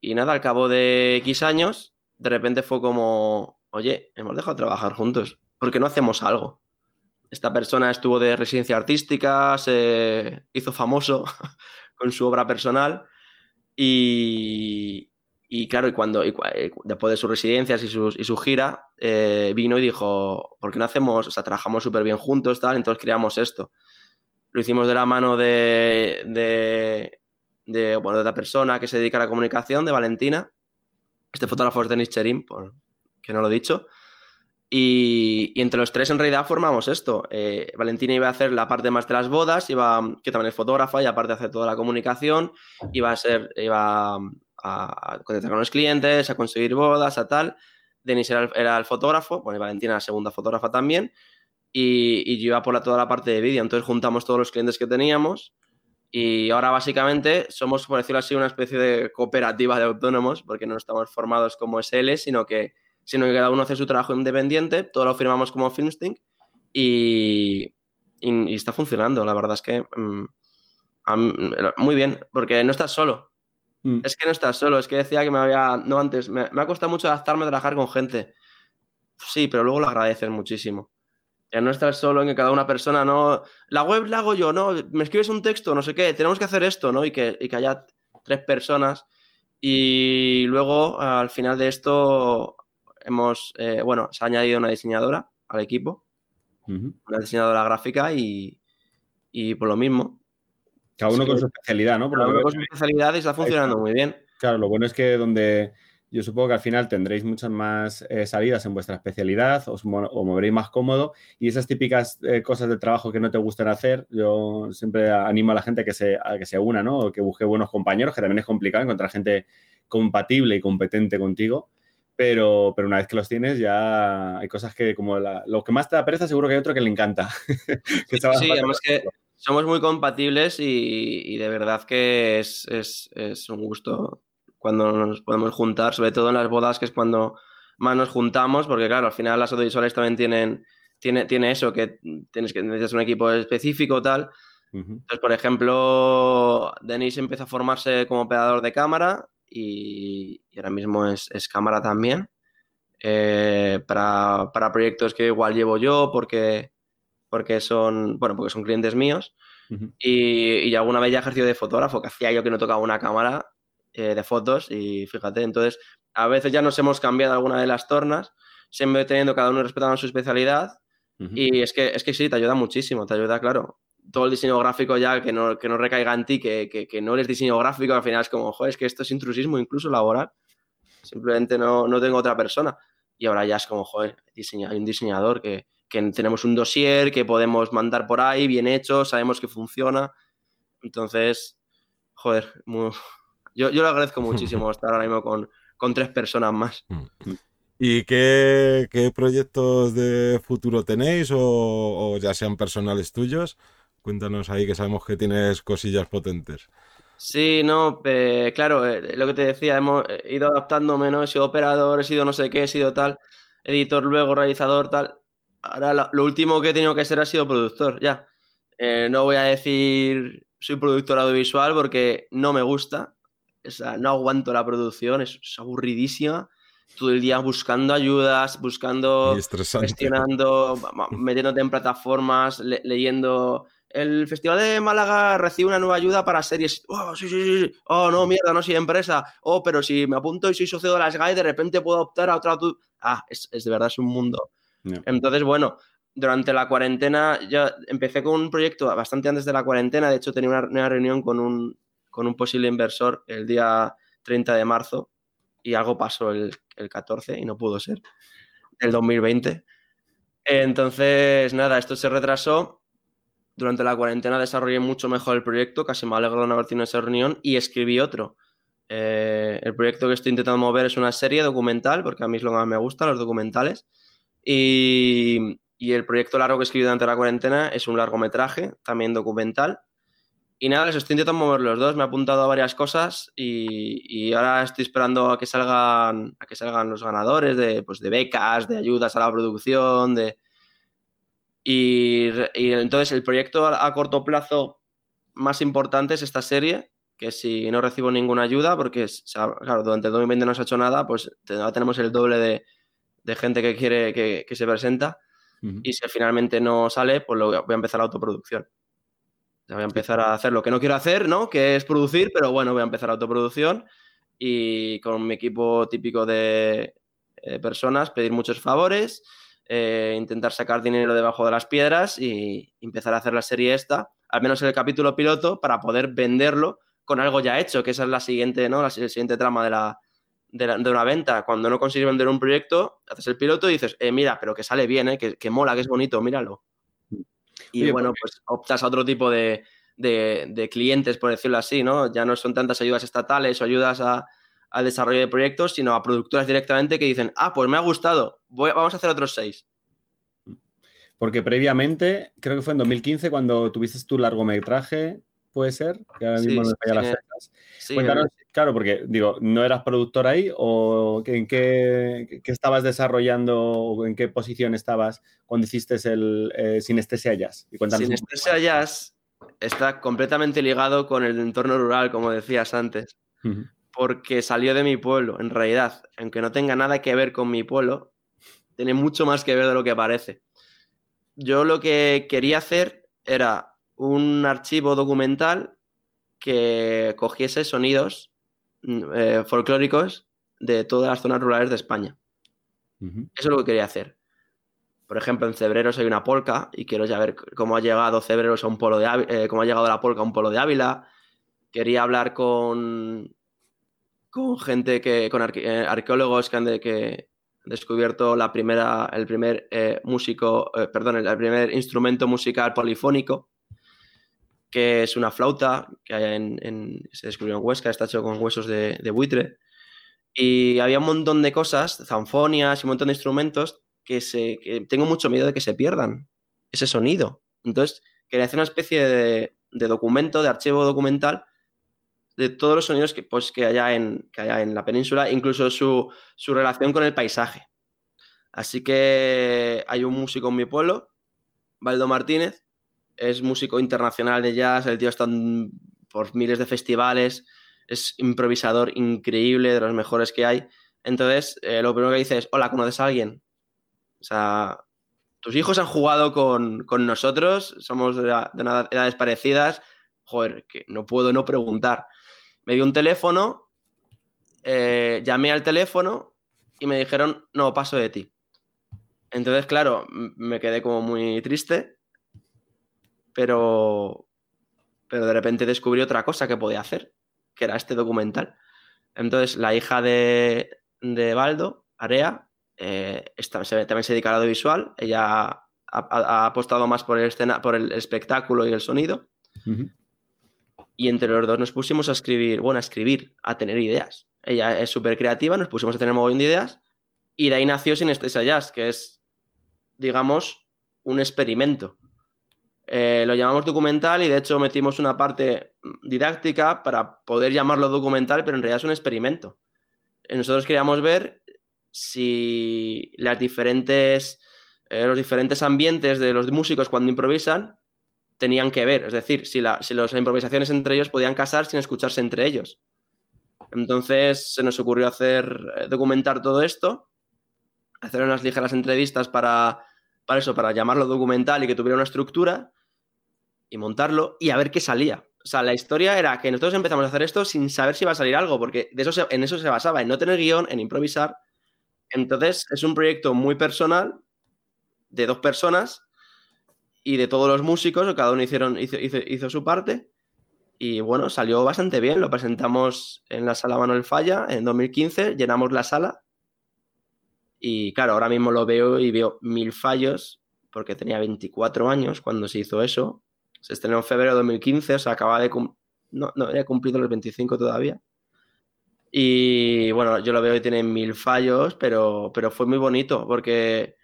[SPEAKER 3] Y nada, al cabo de X años, de repente fue como, oye, hemos dejado de trabajar juntos, ¿por qué no hacemos algo? Esta persona estuvo de residencia artística, se hizo famoso con su obra personal y, claro, y cuando eh, después de sus residencias y, su gira, eh, vino y dijo, ¿por qué no hacemos, o sea, trabajamos súper bien juntos, tal, entonces creamos esto. Lo hicimos de la mano de, de, de, bueno, de otra persona que se dedica a la comunicación, de Valentina. Este fotógrafo es Denis Cherim, por, que no lo he dicho. Y, entre los tres en realidad formamos esto. Eh, Valentina iba a hacer la parte más de las bodas, iba, que también es fotógrafa y aparte de hacer toda la comunicación, iba a ser, iba a, conectar con los clientes, a conseguir bodas, a tal. Denis era el, fotógrafo, bueno, y Valentina la segunda fotógrafa también, y, yo iba por toda la parte de vídeo. Entonces juntamos todos los clientes que teníamos Y ahora básicamente somos, por decirlo así, una especie de cooperativa de autónomos, porque no estamos formados como SL, sino que, sino que cada uno hace su trabajo independiente, todo lo firmamos como Filmsting y, y, está funcionando. La verdad es que mm, muy bien, porque no estás solo. Mm. Es que no estás solo, es que decía que me había, no antes, me, me ha costado mucho adaptarme a trabajar con gente. Sí, pero luego lo agradeces muchísimo. Ya no estás solo en que cada una persona, no, la web la hago yo, no, me escribes un texto, no sé qué, tenemos que hacer esto, ¿no? Y que, y que haya tres personas. Y luego, al final de esto, hemos, eh, bueno, se ha añadido una diseñadora al equipo, una diseñadora gráfica y, y por lo mismo,
[SPEAKER 2] cada uno con su especialidad, ¿no?
[SPEAKER 3] Cada uno con su especialidad y está funcionando muy bien.
[SPEAKER 2] Claro, lo bueno es que donde yo supongo que al final tendréis muchas más eh, salidas en vuestra especialidad, os, moveréis más cómodo y esas típicas eh, cosas de trabajo que no te gustan hacer, yo siempre animo a la gente a que se, a que se una, ¿no? O que busque buenos compañeros, que también es complicado encontrar gente compatible y competente contigo. Pero, pero una vez que los tienes, ya hay cosas que, como lo que más te da pereza, seguro que hay otro que le encanta.
[SPEAKER 3] sí, sí además que somos muy compatibles y, de verdad que es, un gusto cuando nos podemos juntar, sobre todo en las bodas, que es cuando más nos juntamos, porque claro, al final las audiovisuales también tienen tiene, tiene eso, que tienes que necesitas un equipo específico tal. Entonces, por ejemplo, Denis empezó a formarse como operador de cámara y, ahora mismo es, cámara también. Eh, para, para, proyectos que igual llevo yo, porque porque son, bueno, porque son clientes míos. y, alguna vez ya ejercido de fotógrafo, que hacía yo que no tocaba una cámara eh, de fotos y fíjate, entonces a veces ya nos hemos cambiado alguna de las tornas, siempre teniendo cada uno respetando su especialidad y es que, es que sí, te ayuda muchísimo, te ayuda, claro. Todo el diseño gráfico ya que no, que no recaiga en ti, que, que, no eres diseño gráfico, al final es como, joder, es que esto es intrusismo incluso laboral. Simplemente no, no tengo otra persona. Y ahora ya es como, joder, hay un diseñador que, que tenemos un dossier que podemos mandar por ahí, bien hecho, sabemos que funciona. Entonces, joder, yo, yo lo agradezco muchísimo estar ahora mismo con, tres personas más.
[SPEAKER 1] ¿Y qué, proyectos de futuro tenéis o, ya sean personales tuyos? Cuéntanos ahí que sabemos que tienes cosillas potentes.
[SPEAKER 3] Sí, no, claro, eh, lo que te decía, hemos ido adaptándome, ¿no? He sido operador, he sido no sé qué, he sido tal, editor luego, realizador, tal ahora lo, último que he tenido que ser ha sido productor, ya. Eh, no voy a decir soy productor audiovisual porque no me gusta. O sea, no aguanto la producción, es, aburridísima. Todo el día buscando ayudas, buscando, gestionando, metiéndote en plataformas, leyendo. El Festival de Málaga recibe una nueva ayuda para series. Oh, sí, sí, sí. Oh, no, mierda, no soy empresa. Oh, pero si me apunto y soy socio de la SGAE, de repente puedo optar a otra. Ah, es, es de verdad, es un mundo entonces, bueno, durante la cuarentena, yo empecé con un proyecto bastante antes de la cuarentena. De hecho, tenía una, reunión con un, con un, posible inversor el día 30 de marzo y algo pasó el, el 14 y no pudo ser, el 2020. Entonces, nada, esto se retrasó. Durante la cuarentena desarrollé mucho mejor el proyecto, casi me alegro de no haber tenido esa reunión y escribí otro. Eh, el proyecto que estoy intentando mover es una serie documental, porque a mí es lo que más me gusta, los documentales. Y, el proyecto largo que escribí durante la cuarentena es un largometraje, también documental. Y nada, les estoy intentando mover los dos. Me he apuntado a varias cosas y, ahora estoy esperando a que salgan, a que salgan los ganadores de, pues, de becas, de ayudas a la producción, de. Y, entonces el proyecto a, corto plazo más importante es esta serie, que si no recibo ninguna ayuda, porque claro, durante el 2020 no se ha hecho nada, pues tenemos el doble de, de gente que quiere que, se presenta y si finalmente no sale, pues lo, voy a empezar la autoproducción. voy a empezar a hacer lo que no quiero hacer, ¿no? Que es producir, pero bueno, voy a empezar la autoproducción y con mi equipo típico de eh, personas pedir muchos favores, eh, intentar sacar dinero debajo de las piedras y empezar a hacer la serie esta, al menos el capítulo piloto, para poder venderlo con algo ya hecho, que esa es la siguiente, ¿no? La, siguiente trama de la, de, una venta. Cuando no consigues vender un proyecto, haces el piloto y dices, eh, mira, pero que sale bien, eh, que, mola, que es bonito, míralo. Y bueno, pues optas a otro tipo de, clientes, por decirlo así, ¿no? Ya no son tantas ayudas estatales o ayudas al desarrollo de proyectos, sino a productoras directamente que dicen, ah, pues me ha gustado, vamos a hacer otros seis.
[SPEAKER 2] Porque previamente, creo que fue en 2015 cuando tuviste tu largometraje, puede ser, que ahora mismo me las fechas. Cuéntanos, claro, porque digo, ¿no eras productor ahí o en qué, estabas desarrollando o en qué posición estabas cuando hiciste el eh, Sinestesia Jazz?
[SPEAKER 3] Y Sinestesia Jazz está completamente ligado con el entorno rural, como decías antes, porque salió de mi pueblo, en realidad, aunque no tenga nada que ver con mi pueblo, tiene mucho más que ver de lo que parece. Yo lo que quería hacer era un archivo documental que cogiese sonidos mm, eh, folclóricos de todas las zonas rurales de España. Eso es lo que quería hacer. Por ejemplo, en Cebreros hay una polca y quiero saber cómo ha llegado Cebreros a un polo de eh, cómo ha llegado la polca a un polo de Ávila. Quería hablar con, con gente que, con eh, arqueólogos que han, que descubierto la primera, el primer músico, perdón, el primer instrumento musical polifónico que es una flauta que hay en, se descubrió en Huesca, está hecho con huesos de, buitre. Y había un montón de cosas, zanfonias y un montón de instrumentos que, se, tengo mucho miedo de que se pierdan ese sonido. Entonces, quería hacer una especie de, documento, de archivo documental de todos los sonidos que, pues, que, haya, en, que haya en la península, incluso su, su relación con el paisaje. Así que hay un músico en mi pueblo, Baldo Martínez, es músico internacional de jazz, el tío está por miles de festivales, es improvisador increíble, de los mejores que hay. Entonces, eh, lo primero que dice es, hola, ¿conoces a alguien? O sea, tus hijos han jugado con, nosotros, somos de, edades parecidas, joder, que no puedo no preguntar. Me dio un teléfono, eh, llamé al teléfono y me dijeron, no, paso de ti. Entonces, claro, me quedé como muy triste pero, pero de repente descubrí otra cosa que podía hacer, que era este documental. Entonces, la hija de, de Baldo, Area, eh, también se dedica al audiovisual. Ella ha, apostado más por el, escena, por el espectáculo y el sonido. Y entre los dos nos pusimos a escribir, bueno, a escribir, a tener ideas. Ella es súper creativa, nos pusimos a tener un de ideas. Y de ahí nació Sinestesia Jazz, que es, digamos, un experimento. Eh, lo llamamos documental y de hecho metimos una parte didáctica para poder llamarlo documental, pero en realidad es un experimento. Eh, nosotros queríamos ver si las diferentes, eh, los diferentes ambientes de los músicos cuando improvisan tenían que ver, es decir, si, las improvisaciones entre ellos podían casar sin escucharse entre ellos. Entonces se nos ocurrió hacer, documentar todo esto, hacer unas ligeras entrevistas para, eso, para llamarlo documental y que tuviera una estructura y montarlo y a ver qué salía. O sea, la historia era que nosotros empezamos a hacer esto sin saber si iba a salir algo, porque en eso se basaba, en no tener guion, en improvisar. Entonces, es un proyecto muy personal, de dos personas y de todos los músicos, cada uno hicieron, hizo, hizo, su parte. Y bueno, salió bastante bien. Lo presentamos en la sala Manuel Falla en 2015, llenamos la sala. Y claro, ahora mismo lo veo y veo mil fallos, porque tenía 24 años cuando se hizo eso. Se estrenó en febrero de 2015, o sea, acaba de... No, no había cumplido los 25 todavía. Y bueno, yo lo veo y tiene mil fallos, pero, pero fue muy bonito porque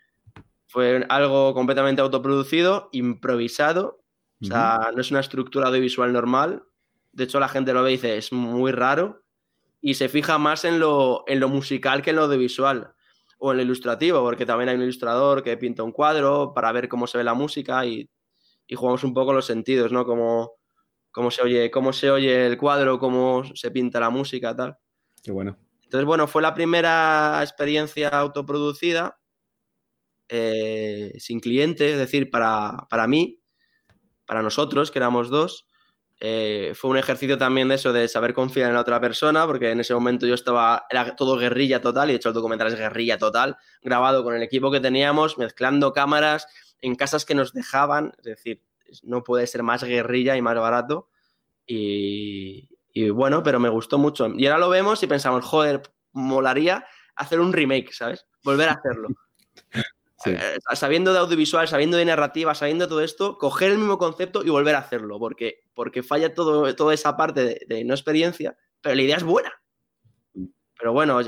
[SPEAKER 3] fue algo completamente autoproducido, improvisado. O sea, no es una estructura audiovisual normal. De hecho, la gente lo ve y dice, es muy raro. Y se fija más en lo, en lo musical que en lo audiovisual o en lo ilustrativo, porque también hay un ilustrador que pinta un cuadro para ver cómo se ve la música y y jugamos un poco los sentidos, ¿no? Cómo, cómo, se oye, cómo se oye el cuadro, cómo se pinta la música, tal.
[SPEAKER 2] Qué bueno.
[SPEAKER 3] Entonces, bueno, fue la primera experiencia autoproducida eh, sin cliente, es decir, para, mí, para nosotros, que éramos dos. Eh, fue un ejercicio también de eso, de saber confiar en la otra persona, porque en ese momento yo estaba, era todo guerrilla total, y de hecho el documental es guerrilla total, grabado con el equipo que teníamos, mezclando cámaras, en casas que nos dejaban, es decir, no puede ser más guerrilla y más barato. Y, bueno, pero me gustó mucho. Y ahora lo vemos y pensamos, joder, molaría hacer un remake, ¿sabes? Volver a hacerlo. Eh, sabiendo de audiovisual, sabiendo de narrativa, sabiendo todo esto, coger el mismo concepto y volver a hacerlo, porque, porque falla todo, toda esa parte de, de no experiencia, pero la idea es buena. Pero bueno,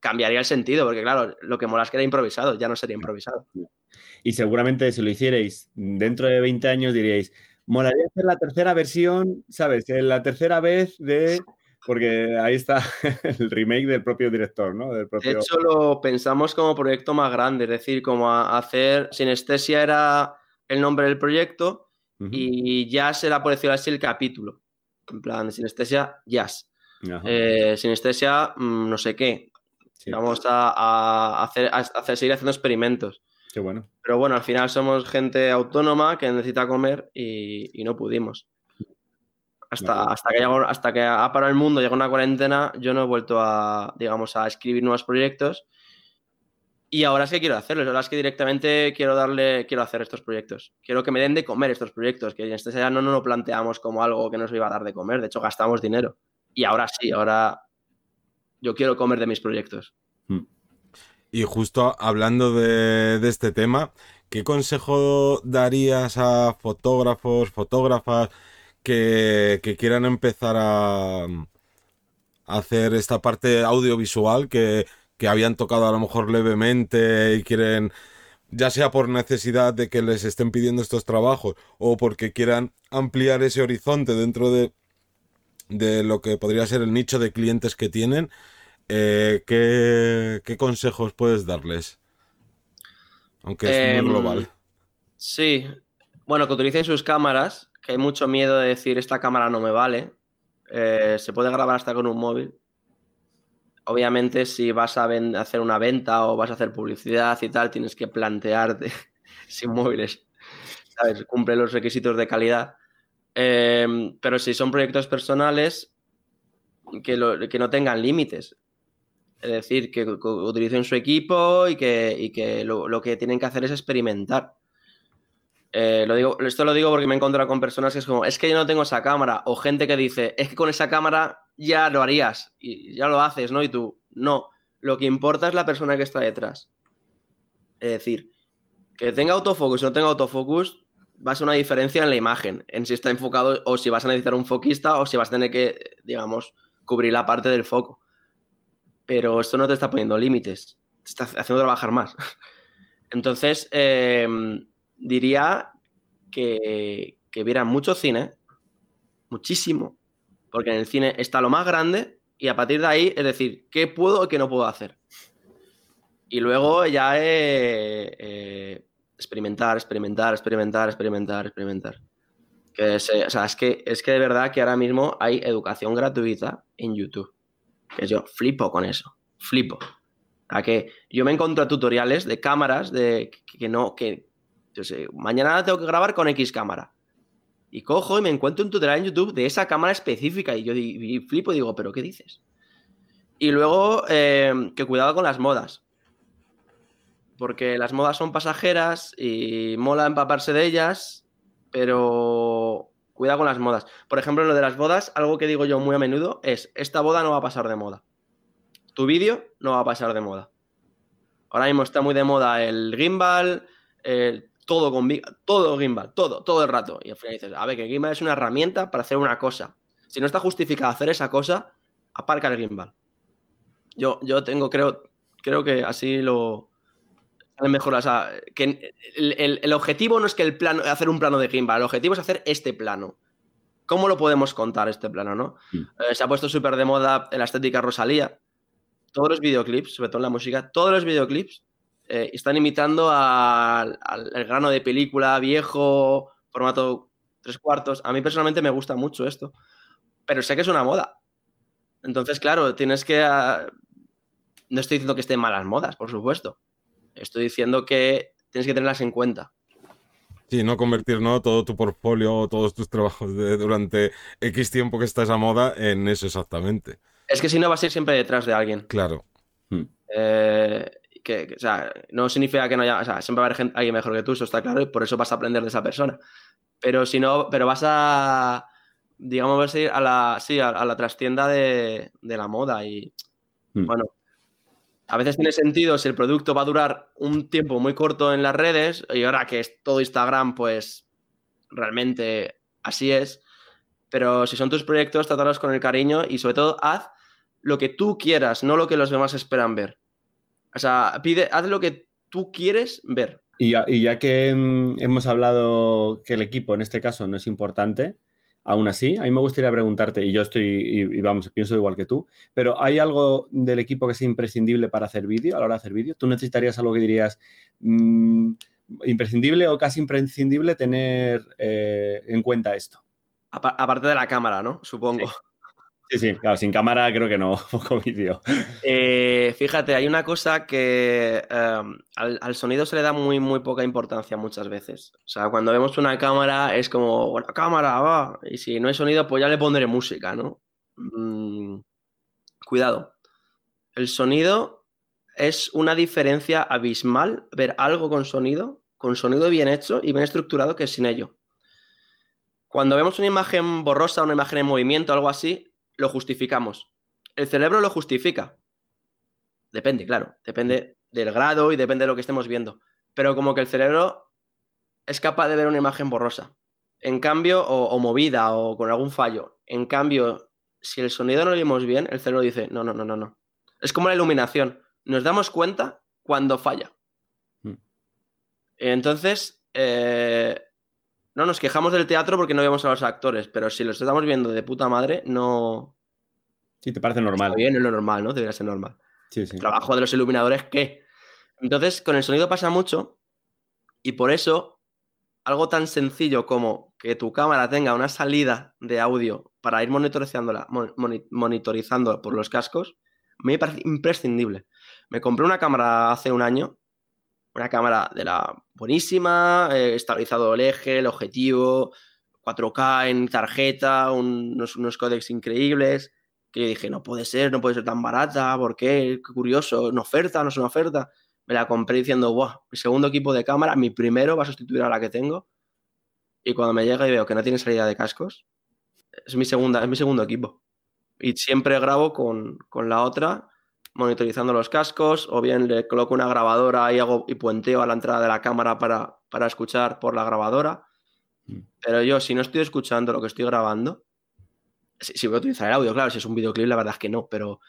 [SPEAKER 3] cambiaría el sentido, porque claro, lo que mola es que era improvisado, ya no sería improvisado.
[SPEAKER 2] Y seguramente si lo hicierais dentro de 20 años diríais, Molaría hacer la tercera versión, ¿sabes? La tercera vez de. Porque ahí está el remake del propio director, ¿no? Del propio...
[SPEAKER 3] De hecho, lo pensamos como proyecto más grande, es decir, como hacer. Sinestesia era el nombre del proyecto y Jazz era, por decirlo así, el capítulo. En plan, Sinestesia, Jazz. Eh, sinestesia, mm, no sé qué. Vamos a, hacer, a hacer, seguir haciendo experimentos.
[SPEAKER 2] Qué bueno.
[SPEAKER 3] Pero bueno, al final somos gente autónoma que necesita comer y, no pudimos. Hasta, hasta, que hasta que ha parado el mundo, llegó una cuarentena, yo no he vuelto a, digamos, a escribir nuevos proyectos. Y ahora es que quiero hacerlo, ahora es que directamente quiero darle, quiero hacer estos proyectos. Quiero que me den de comer estos proyectos, que en este ya no nos lo planteamos como algo que nos iba a dar de comer, de hecho gastamos dinero. Y ahora sí, ahora yo quiero comer de mis proyectos. Hmm.
[SPEAKER 1] Y justo hablando de, este tema, ¿qué consejo darías a fotógrafos, fotógrafas que, quieran empezar a, hacer esta parte audiovisual que, que habían tocado a lo mejor levemente y quieren ya sea por necesidad de que les estén pidiendo estos trabajos o porque quieran ampliar ese horizonte dentro de, de lo que podría ser el nicho de clientes que tienen, eh, ¿qué, consejos puedes darles? Aunque es muy em, global.
[SPEAKER 3] Sí, bueno, que utilicen sus cámaras, que hay mucho miedo de decir esta cámara no me vale. Eh, se puede grabar hasta con un móvil. Obviamente, si vas a hacer una venta o vas a hacer publicidad y tal, tienes que plantearte sin móviles. ¿Sabes? Cumple los requisitos de calidad. Em, pero si son proyectos personales, que, que no tengan límites. Es decir, que, utilicen su equipo y que, lo, que tienen que hacer es experimentar. Eh, lo digo, esto lo digo porque me he encontrado con personas que es como, es que yo no tengo esa cámara, o gente que dice, es que con esa cámara ya lo harías y ya lo haces, ¿no? Y tú, no, lo que importa es la persona que está detrás. Es decir, que tenga autofocus o no tenga autofocus, va a ser una diferencia en la imagen, en si está enfocado o si vas a necesitar un foquista o si vas a tener que, digamos, cubrir la parte del foco pero esto no te está poniendo límites, te está haciendo trabajar más. Entonces, eh, diría que, que vieran mucho cine, muchísimo, porque en el cine está lo más grande y a partir de ahí, es decir, ¿qué puedo y qué no puedo hacer? Y luego ya eh, eh, experimentar, experimentar, experimentar, experimentar, experimentar. Que o sea, es que, es que de verdad que ahora mismo hay educación gratuita en YouTube que yo flipo con eso, flipo. A que yo me encuentro tutoriales de cámaras de que, no, que sé, mañana tengo que grabar con X cámara. Y cojo y me encuentro un tutorial en YouTube de esa cámara específica y yo flipo y digo, ¿pero qué dices? Y luego, eh, que cuidado con las modas. Porque las modas son pasajeras y mola empaparse de ellas, pero Cuidado con las modas. Por ejemplo, lo de las bodas, algo que digo yo muy a menudo es, esta boda no va a pasar de moda. Tu vídeo no va a pasar de moda. Ahora mismo está muy de moda el gimbal, todo con todo gimbal, todo, todo el rato. Y al final dices, a ver, que el gimbal es una herramienta para hacer una cosa. Si no está justificado hacer esa cosa, aparca el gimbal. Yo, yo tengo, creo, creo que así lo, mejor. O sea, que el, objetivo no es que el plano, hacer un plano de gimbal, el objetivo es hacer este plano. ¿Cómo lo podemos contar este plano, no? Mm. Eh, se ha puesto súper de moda la estética Rosalía. Todos los videoclips, sobre todo en la música, todos los videoclips eh, están imitando al, grano de película viejo, formato tres cuartos. A mí personalmente me gusta mucho esto, pero sé que es una moda. Entonces, claro, tienes que... Ah, no estoy diciendo que estén malas modas, por supuesto, Estoy diciendo que tienes que tenerlas en cuenta.
[SPEAKER 1] Sí, no convertir ¿no? todo tu portfolio o todos tus trabajos de, durante X tiempo que estás a moda en eso exactamente.
[SPEAKER 3] Es que si no vas a ir siempre detrás de alguien.
[SPEAKER 1] Claro.
[SPEAKER 3] Hmm. Eh, que, o sea, no significa que no haya, o sea, siempre va a haber gente, alguien mejor que tú, eso está claro, y por eso vas a aprender de esa persona. Pero si no, pero vas a, digamos, vas a ir a la, sí, a, la trastienda de, de, la moda y, hmm. bueno, a veces tiene sentido si el producto va a durar un tiempo muy corto en las redes y ahora que es todo Instagram, pues realmente así es. Pero si son tus proyectos, trátalos con el cariño y sobre todo haz lo que tú quieras, no lo que los demás esperan ver. O sea, pide, haz lo que tú quieres ver.
[SPEAKER 2] Y ya, que mm, hemos hablado que el equipo en este caso no es importante, aún así, a mí me gustaría preguntarte, y yo estoy, y, vamos, pienso igual que tú, pero ¿hay algo del equipo que sea imprescindible para hacer vídeo, a la hora de hacer vídeo? ¿Tú necesitarías algo que dirías mm, imprescindible o casi imprescindible tener eh, en cuenta esto?
[SPEAKER 3] Aparte de la cámara, ¿no? Supongo.
[SPEAKER 2] Sí, sí, claro, sin cámara creo que no, poco vídeo.
[SPEAKER 3] Eh, fíjate, hay una cosa que em, al, sonido se le da muy, muy poca importancia muchas veces. O sea, cuando vemos una cámara es como, bueno, cámara, va. Y si no hay sonido, pues ya le pondré música, ¿no? Mm, cuidado. El sonido es una diferencia abismal ver algo con sonido, con sonido bien hecho y bien estructurado que sin ello. Cuando vemos una imagen borrosa, una imagen en movimiento, algo así, lo justificamos. El cerebro lo justifica. Depende, claro. Depende del grado y depende de lo que estemos viendo. Pero como que el cerebro es capaz de ver una imagen borrosa. En cambio, o, movida o con algún fallo. En cambio, si el sonido no lo oímos bien, el cerebro dice, no, no, no, no, no. Es como la iluminación. Nos damos cuenta cuando falla. Hmm. Entonces, eh, no nos quejamos del teatro porque no vemos a los actores, pero si los estamos viendo de puta madre, no.
[SPEAKER 2] Sí, te parece normal.
[SPEAKER 3] bien, es lo normal, ¿no? Debería ser normal. Sí, sí. El trabajo de los iluminadores, ¿qué? Entonces, con el sonido pasa mucho y por eso, algo tan sencillo como que tu cámara tenga una salida de audio para ir monitorizándola, monitorizando por los cascos, me parece imprescindible. Me compré una cámara hace un año una cámara de la buenísima, eh, estabilizado el eje, el objetivo, 4K en tarjeta, unos, unos códecs increíbles, que yo dije, no puede ser, no puede ser tan barata, ¿por qué? Qué curioso, ¿una oferta? ¿No es una oferta? Me la compré diciendo, wow, mi segundo equipo de cámara, mi primero va a sustituir a la que tengo. Y cuando me llega y veo que no tiene salida de cascos, es mi, segunda, es mi segundo equipo. Y siempre grabo con, con la otra monitorizando los cascos, o bien le coloco una grabadora y hago y puenteo a la entrada de la cámara para, escuchar por la grabadora. Mm. Pero yo, si no estoy escuchando lo que estoy grabando, si, voy a utilizar el audio, claro, si es un videoclip, la verdad es que no, pero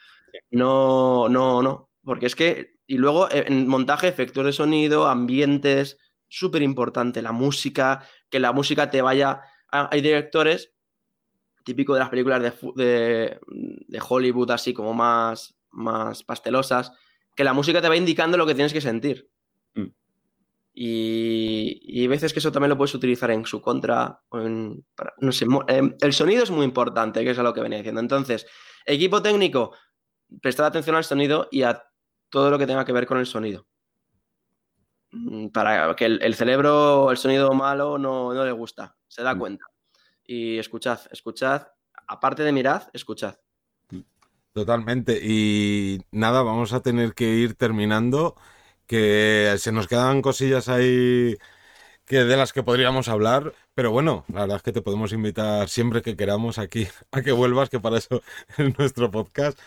[SPEAKER 3] no, no, no. Porque es que, y luego eh, en montaje, efectos de sonido, ambientes, súper importante, la música, que la música te vaya. Hay directores, típico de las películas de, de Hollywood, así como más más pastelosas, que la música te va indicando lo que tienes que sentir. Mm. Y, y, veces que eso también lo puedes utilizar en su contra. no sé, em, el sonido es muy importante, que es a lo que venía diciendo. Entonces, equipo técnico, prestar atención al sonido y a todo lo que tenga que ver con el sonido. Mm, para que el, cerebro, el sonido malo no, no, le gusta, se da mm. cuenta. Y escuchad, escuchad, aparte de mirad, escuchad.
[SPEAKER 1] Totalmente. Y nada, vamos a tener que ir terminando, que se nos quedan cosillas ahí que de las que podríamos hablar, pero bueno, la verdad es que te podemos invitar siempre que queramos aquí a que vuelvas, que para eso es nuestro podcast.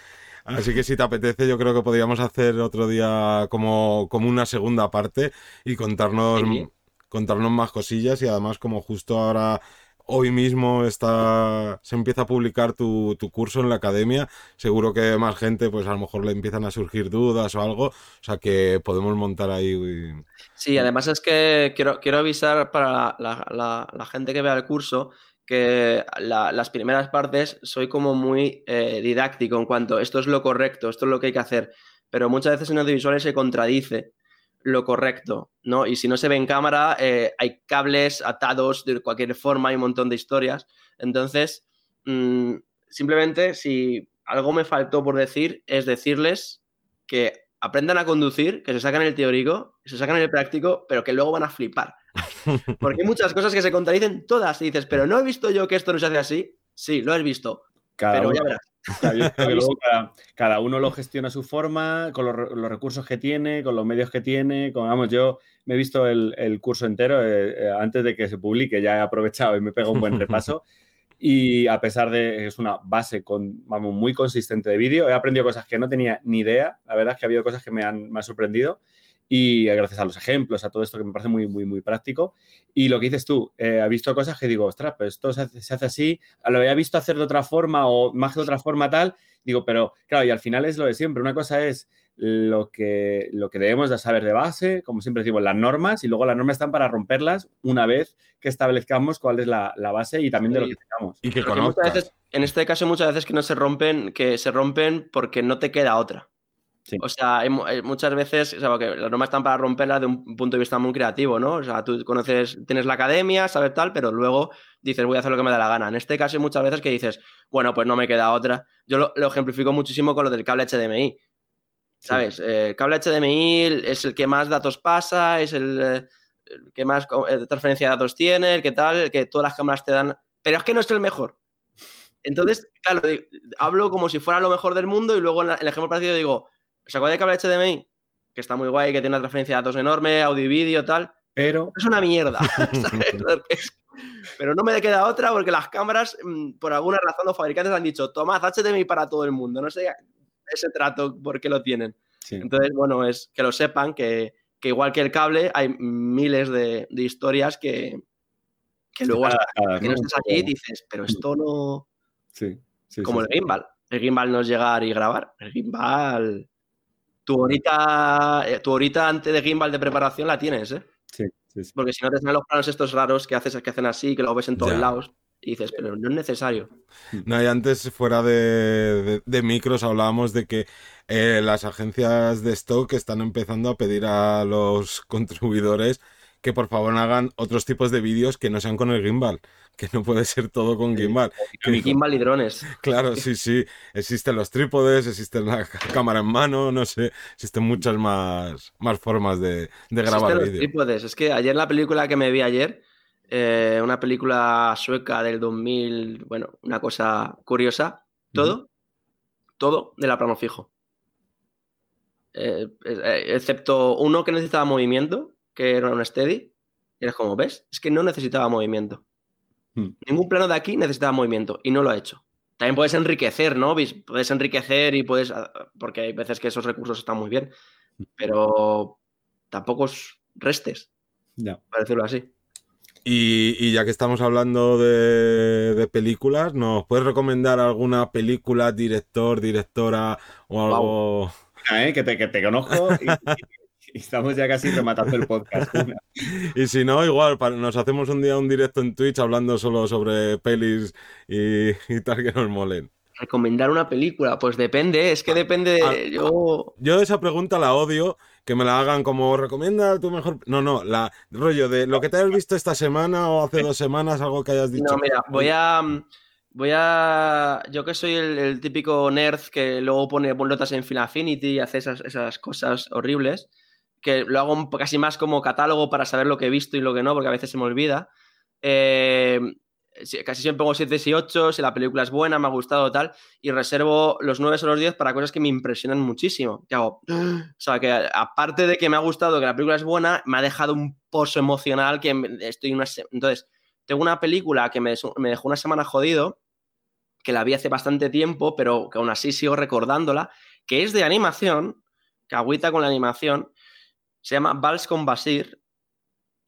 [SPEAKER 1] Así que si te apetece, yo creo que podríamos hacer otro día como, como una segunda parte y contarnos, contarnos más cosillas y además como justo ahora hoy mismo está, se empieza a publicar tu, curso en la academia, seguro que más gente, pues a lo mejor le empiezan a surgir dudas o algo, o sea que podemos montar ahí.
[SPEAKER 3] Sí, además es que quiero, quiero avisar para la, gente que vea el curso que las primeras partes soy como muy eh, didáctico en cuanto esto es lo correcto, esto es lo que hay que hacer, pero muchas veces en audiovisuales se contradice lo correcto, ¿no? Y si no se ve en cámara, eh, hay cables atados de cualquier forma, hay un montón de historias. Entonces, mm, simplemente si algo me faltó por decir, es decirles que aprendan a conducir, que se sacan el teórico, que se sacan el práctico, pero que luego van a flipar. Porque hay muchas cosas que se contradicen todas y dices, pero no he visto yo que esto no se hace así. Sí, lo has visto. pero ya verás.
[SPEAKER 2] cada, uno lo gestiona a su forma, con los, recursos que tiene, con los medios que tiene. Con, vamos, yo me he visto el, curso entero eh, eh, antes de que se publique, ya he aprovechado y me pego un buen repaso. Y a pesar de que es una base con, vamos, muy consistente de vídeo, he aprendido cosas que no tenía ni idea. La verdad es que ha habido cosas que me han, me sorprendido. Y gracias a los ejemplos, a todo esto que me parece muy, muy, muy práctico. Y lo que dices tú, eh, he visto cosas que digo, ostras, pero esto se hace, se hace, así, lo había visto hacer de otra forma o más de otra forma tal, digo, pero claro, y al final es lo de siempre. Una cosa es lo que, lo que debemos de saber de base, como siempre decimos, las normas, y luego las normas están para romperlas una vez que establezcamos cuál es la, la base y también de lo que tengamos.
[SPEAKER 1] Y que
[SPEAKER 3] veces, en este caso muchas veces que no se rompen, que se rompen porque no te queda otra. O sea, hay, muchas veces, o sea, que las normas están para romperlas de un punto de vista muy creativo, ¿no? O sea, tú conoces, tienes la academia, sabes tal, pero luego dices, voy a hacer lo que me da la gana. En este caso hay muchas veces que dices, bueno, pues no me queda otra. Yo lo, ejemplifico muchísimo con lo del cable HDMI. ¿Sabes? Eh, el cable HDMI es el que más datos pasa, es el, eh, que más eh, transferencia de datos tiene, el que tal, el que todas las cámaras te dan. Pero es que no es el mejor. Entonces, claro, hablo como si fuera lo mejor del mundo y luego en el ejemplo parecido digo, ¿Os acordáis de cable HDMI? Que está muy guay, que tiene una transferencia de datos enorme, audio y vídeo, tal. Pero. Es una mierda. Pero no me queda otra porque las cámaras, mm, por alguna razón, los fabricantes han dicho: tomad HDMI para todo el mundo. No sé ese trato por qué lo tienen. Entonces, bueno, es que lo sepan que, igual que el cable, hay miles de, historias que, que luego hasta que no estés aquí dices, pero esto no.
[SPEAKER 2] Sí.
[SPEAKER 3] Como el gimbal. El gimbal no es llegar y grabar. El gimbal tu horita, eh, tu horita antes de gimbal de preparación la tienes, ¿eh?
[SPEAKER 2] Sí, sí,
[SPEAKER 3] Porque si no te salen los planos estos raros que haces que hacen así, que los ves en todos lados, y dices, pero no es necesario.
[SPEAKER 1] No, y antes fuera de, micros hablábamos de que eh, las agencias de stock están empezando a pedir a los contribuidores que por favor hagan otros tipos de vídeos que no sean con el gimbal, que no puede ser todo con gimbal.
[SPEAKER 3] Que gimbal y drones.
[SPEAKER 1] Claro, sí, sí. Existen los trípodes, existe la cámara en mano, no sé, existen muchas más, más formas de, de grabar vídeo.
[SPEAKER 3] trípodes. Es que ayer la película que me vi ayer, eh, una película sueca del 2000, bueno, una cosa curiosa, todo, todo de la plano fijo. Eh, eh, excepto uno que necesitaba movimiento, que era un steady. Y eres como, ¿ves? Es que no necesitaba movimiento. Hmm. Ningún plano de aquí necesitaba movimiento y no lo ha hecho. También puedes enriquecer, ¿no? Puedes enriquecer y puedes. Ah, porque hay veces que esos recursos están muy bien. Pero tampoco restes.
[SPEAKER 2] Ya.
[SPEAKER 3] Para decirlo así.
[SPEAKER 1] Y, ya que estamos hablando de, películas, ¿nos puedes recomendar alguna película, director, directora o algo?
[SPEAKER 2] ¿eh? que, te, que te conozco y, estamos ya casi rematando el podcast.
[SPEAKER 1] y si no, igual, nos hacemos un día un directo en Twitch hablando solo sobre pelis y, tal que nos molen.
[SPEAKER 3] Recomendar una película, pues depende, es que depende de. Ah, yo...
[SPEAKER 1] yo esa pregunta la odio, que me la hagan como recomienda tu mejor. No, no, la rollo de lo que te hayas visto esta semana o hace dos semanas, algo que hayas dicho.
[SPEAKER 3] No, mira, voy a. Voy a. Yo que soy el, típico nerd que luego pone notas en Final Affinity y hace esas, esas cosas horribles que lo hago casi más como catálogo para saber lo que he visto y lo que no, porque a veces se me olvida. Eh, casi siempre pongo 7 y 8, si la película es buena, me ha gustado tal, y reservo los 9 o los 10 para cosas que me impresionan muchísimo. hago? O sea, que aparte de que me ha gustado, que la película es buena, me ha dejado un pozo emocional que estoy una... Entonces, tengo una película que me, me dejó una semana jodido, que la vi hace bastante tiempo, pero que aún así sigo recordándola, que es de animación, que agüita con la animación, se llama Vals con Basir.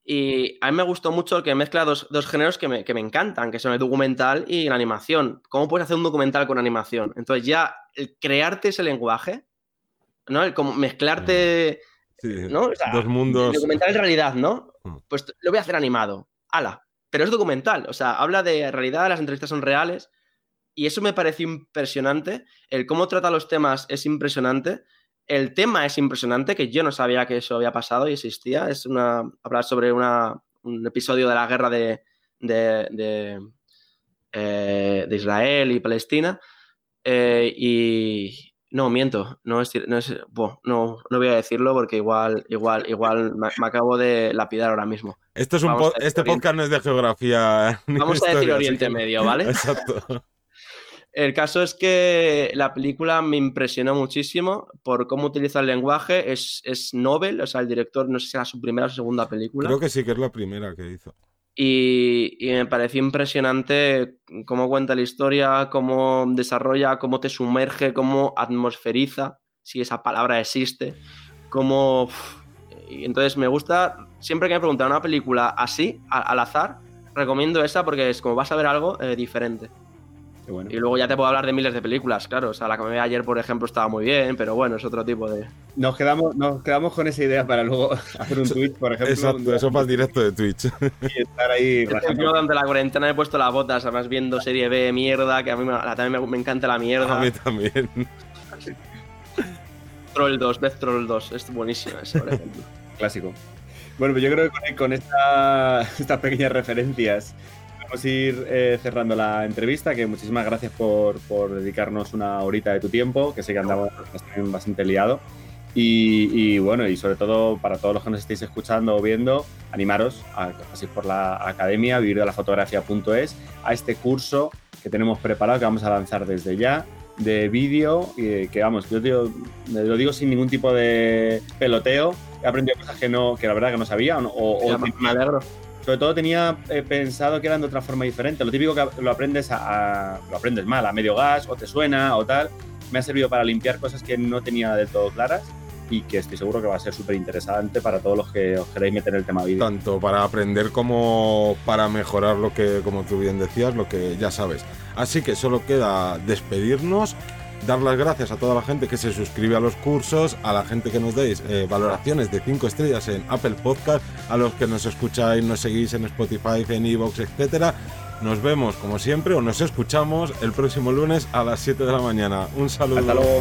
[SPEAKER 3] Y a mí me gustó mucho que mezcla dos, géneros que me, encantan, que son el documental y la animación. ¿Cómo puedes hacer un documental con animación? Entonces ya el crearte ese lenguaje, ¿no? El como mezclarte... ¿no?
[SPEAKER 1] dos mundos.
[SPEAKER 3] El documental es realidad, ¿no? Mm. Pues lo voy a hacer animado. ¡Hala! Pero es documental, o sea, habla de realidad, las entrevistas son reales. Y eso me pareció impresionante. El cómo trata los temas es impresionante. El tema es impresionante, que yo no sabía que eso había pasado y existía. Es una. hablar sobre una, un episodio de la guerra de, de, eh, Israel y Palestina. Eh, y. No, miento. No es, no, no, no, voy a decirlo porque igual, igual, igual me, acabo de lapidar ahora mismo.
[SPEAKER 1] Esto es un este podcast no es de geografía.
[SPEAKER 3] Vamos a decir Oriente Medio, ¿vale?
[SPEAKER 1] Exacto.
[SPEAKER 3] El caso es que la película me impresionó muchísimo por cómo utiliza el lenguaje. Es, es Nobel, o sea, el director, no sé si era su primera o segunda película.
[SPEAKER 1] Creo que sí, que es la primera que hizo.
[SPEAKER 3] Y, me pareció impresionante cómo cuenta la historia, cómo desarrolla, cómo te sumerge, cómo atmosferiza, si esa palabra existe, cómo y entonces me gusta, siempre que me preguntan una película así, al azar, recomiendo esa porque es como vas a ver algo eh, diferente. Y luego ya te puedo hablar de miles de películas, claro. O sea, la que me vi ayer, por ejemplo, estaba muy bien, pero bueno, es otro tipo de.
[SPEAKER 2] Nos quedamos, nos quedamos con esa idea para luego hacer un Twitch, por ejemplo.
[SPEAKER 1] Exacto, eso para el directo de Twitch.
[SPEAKER 3] Y estar ahí. Yo durante la cuarentena he puesto las botas, además viendo serie B, mierda, que a mí me, también me, encanta la mierda.
[SPEAKER 1] A mí también.
[SPEAKER 3] Troll 2, Beth Troll 2, es buenísima esa, por ejemplo.
[SPEAKER 2] Clásico. Bueno, pues yo creo que con, estas pequeñas referencias vamos a ir eh, cerrando la entrevista, que muchísimas gracias por, dedicarnos una horita de tu tiempo, que sé que andamos bastante liado. Y, bueno, y sobre todo para todos los que nos estéis escuchando o viendo, animaros a que paséis por la academia, vivir de la fotografía.es, a este curso que tenemos preparado, que vamos a lanzar desde ya, de vídeo, que vamos, yo lo digo sin ningún tipo de peloteo, he aprendido cosas que, no, que la verdad que no sabía, o,
[SPEAKER 3] me alegro
[SPEAKER 2] sobre todo tenía eh, pensado que eran de otra forma diferente. Lo típico que lo aprendes a, lo aprendes mal, a medio gas, o te suena, o tal. Me ha servido para limpiar cosas que no tenía del todo claras y que estoy seguro que va a ser súper interesante para todos los que os queréis meter en el tema vídeo.
[SPEAKER 1] Tanto para aprender como para mejorar lo que, como tú bien decías, lo que ya sabes. Así que solo queda despedirnos dar las gracias a toda la gente que se suscribe a los cursos, a la gente que nos deis eh, valoraciones de 5 estrellas en Apple Podcast, a los que nos escucháis, nos seguís en Spotify, en Evox, etcétera. Nos vemos como siempre o nos escuchamos el próximo lunes a las 7 de la mañana. Un saludo.
[SPEAKER 2] Hasta luego.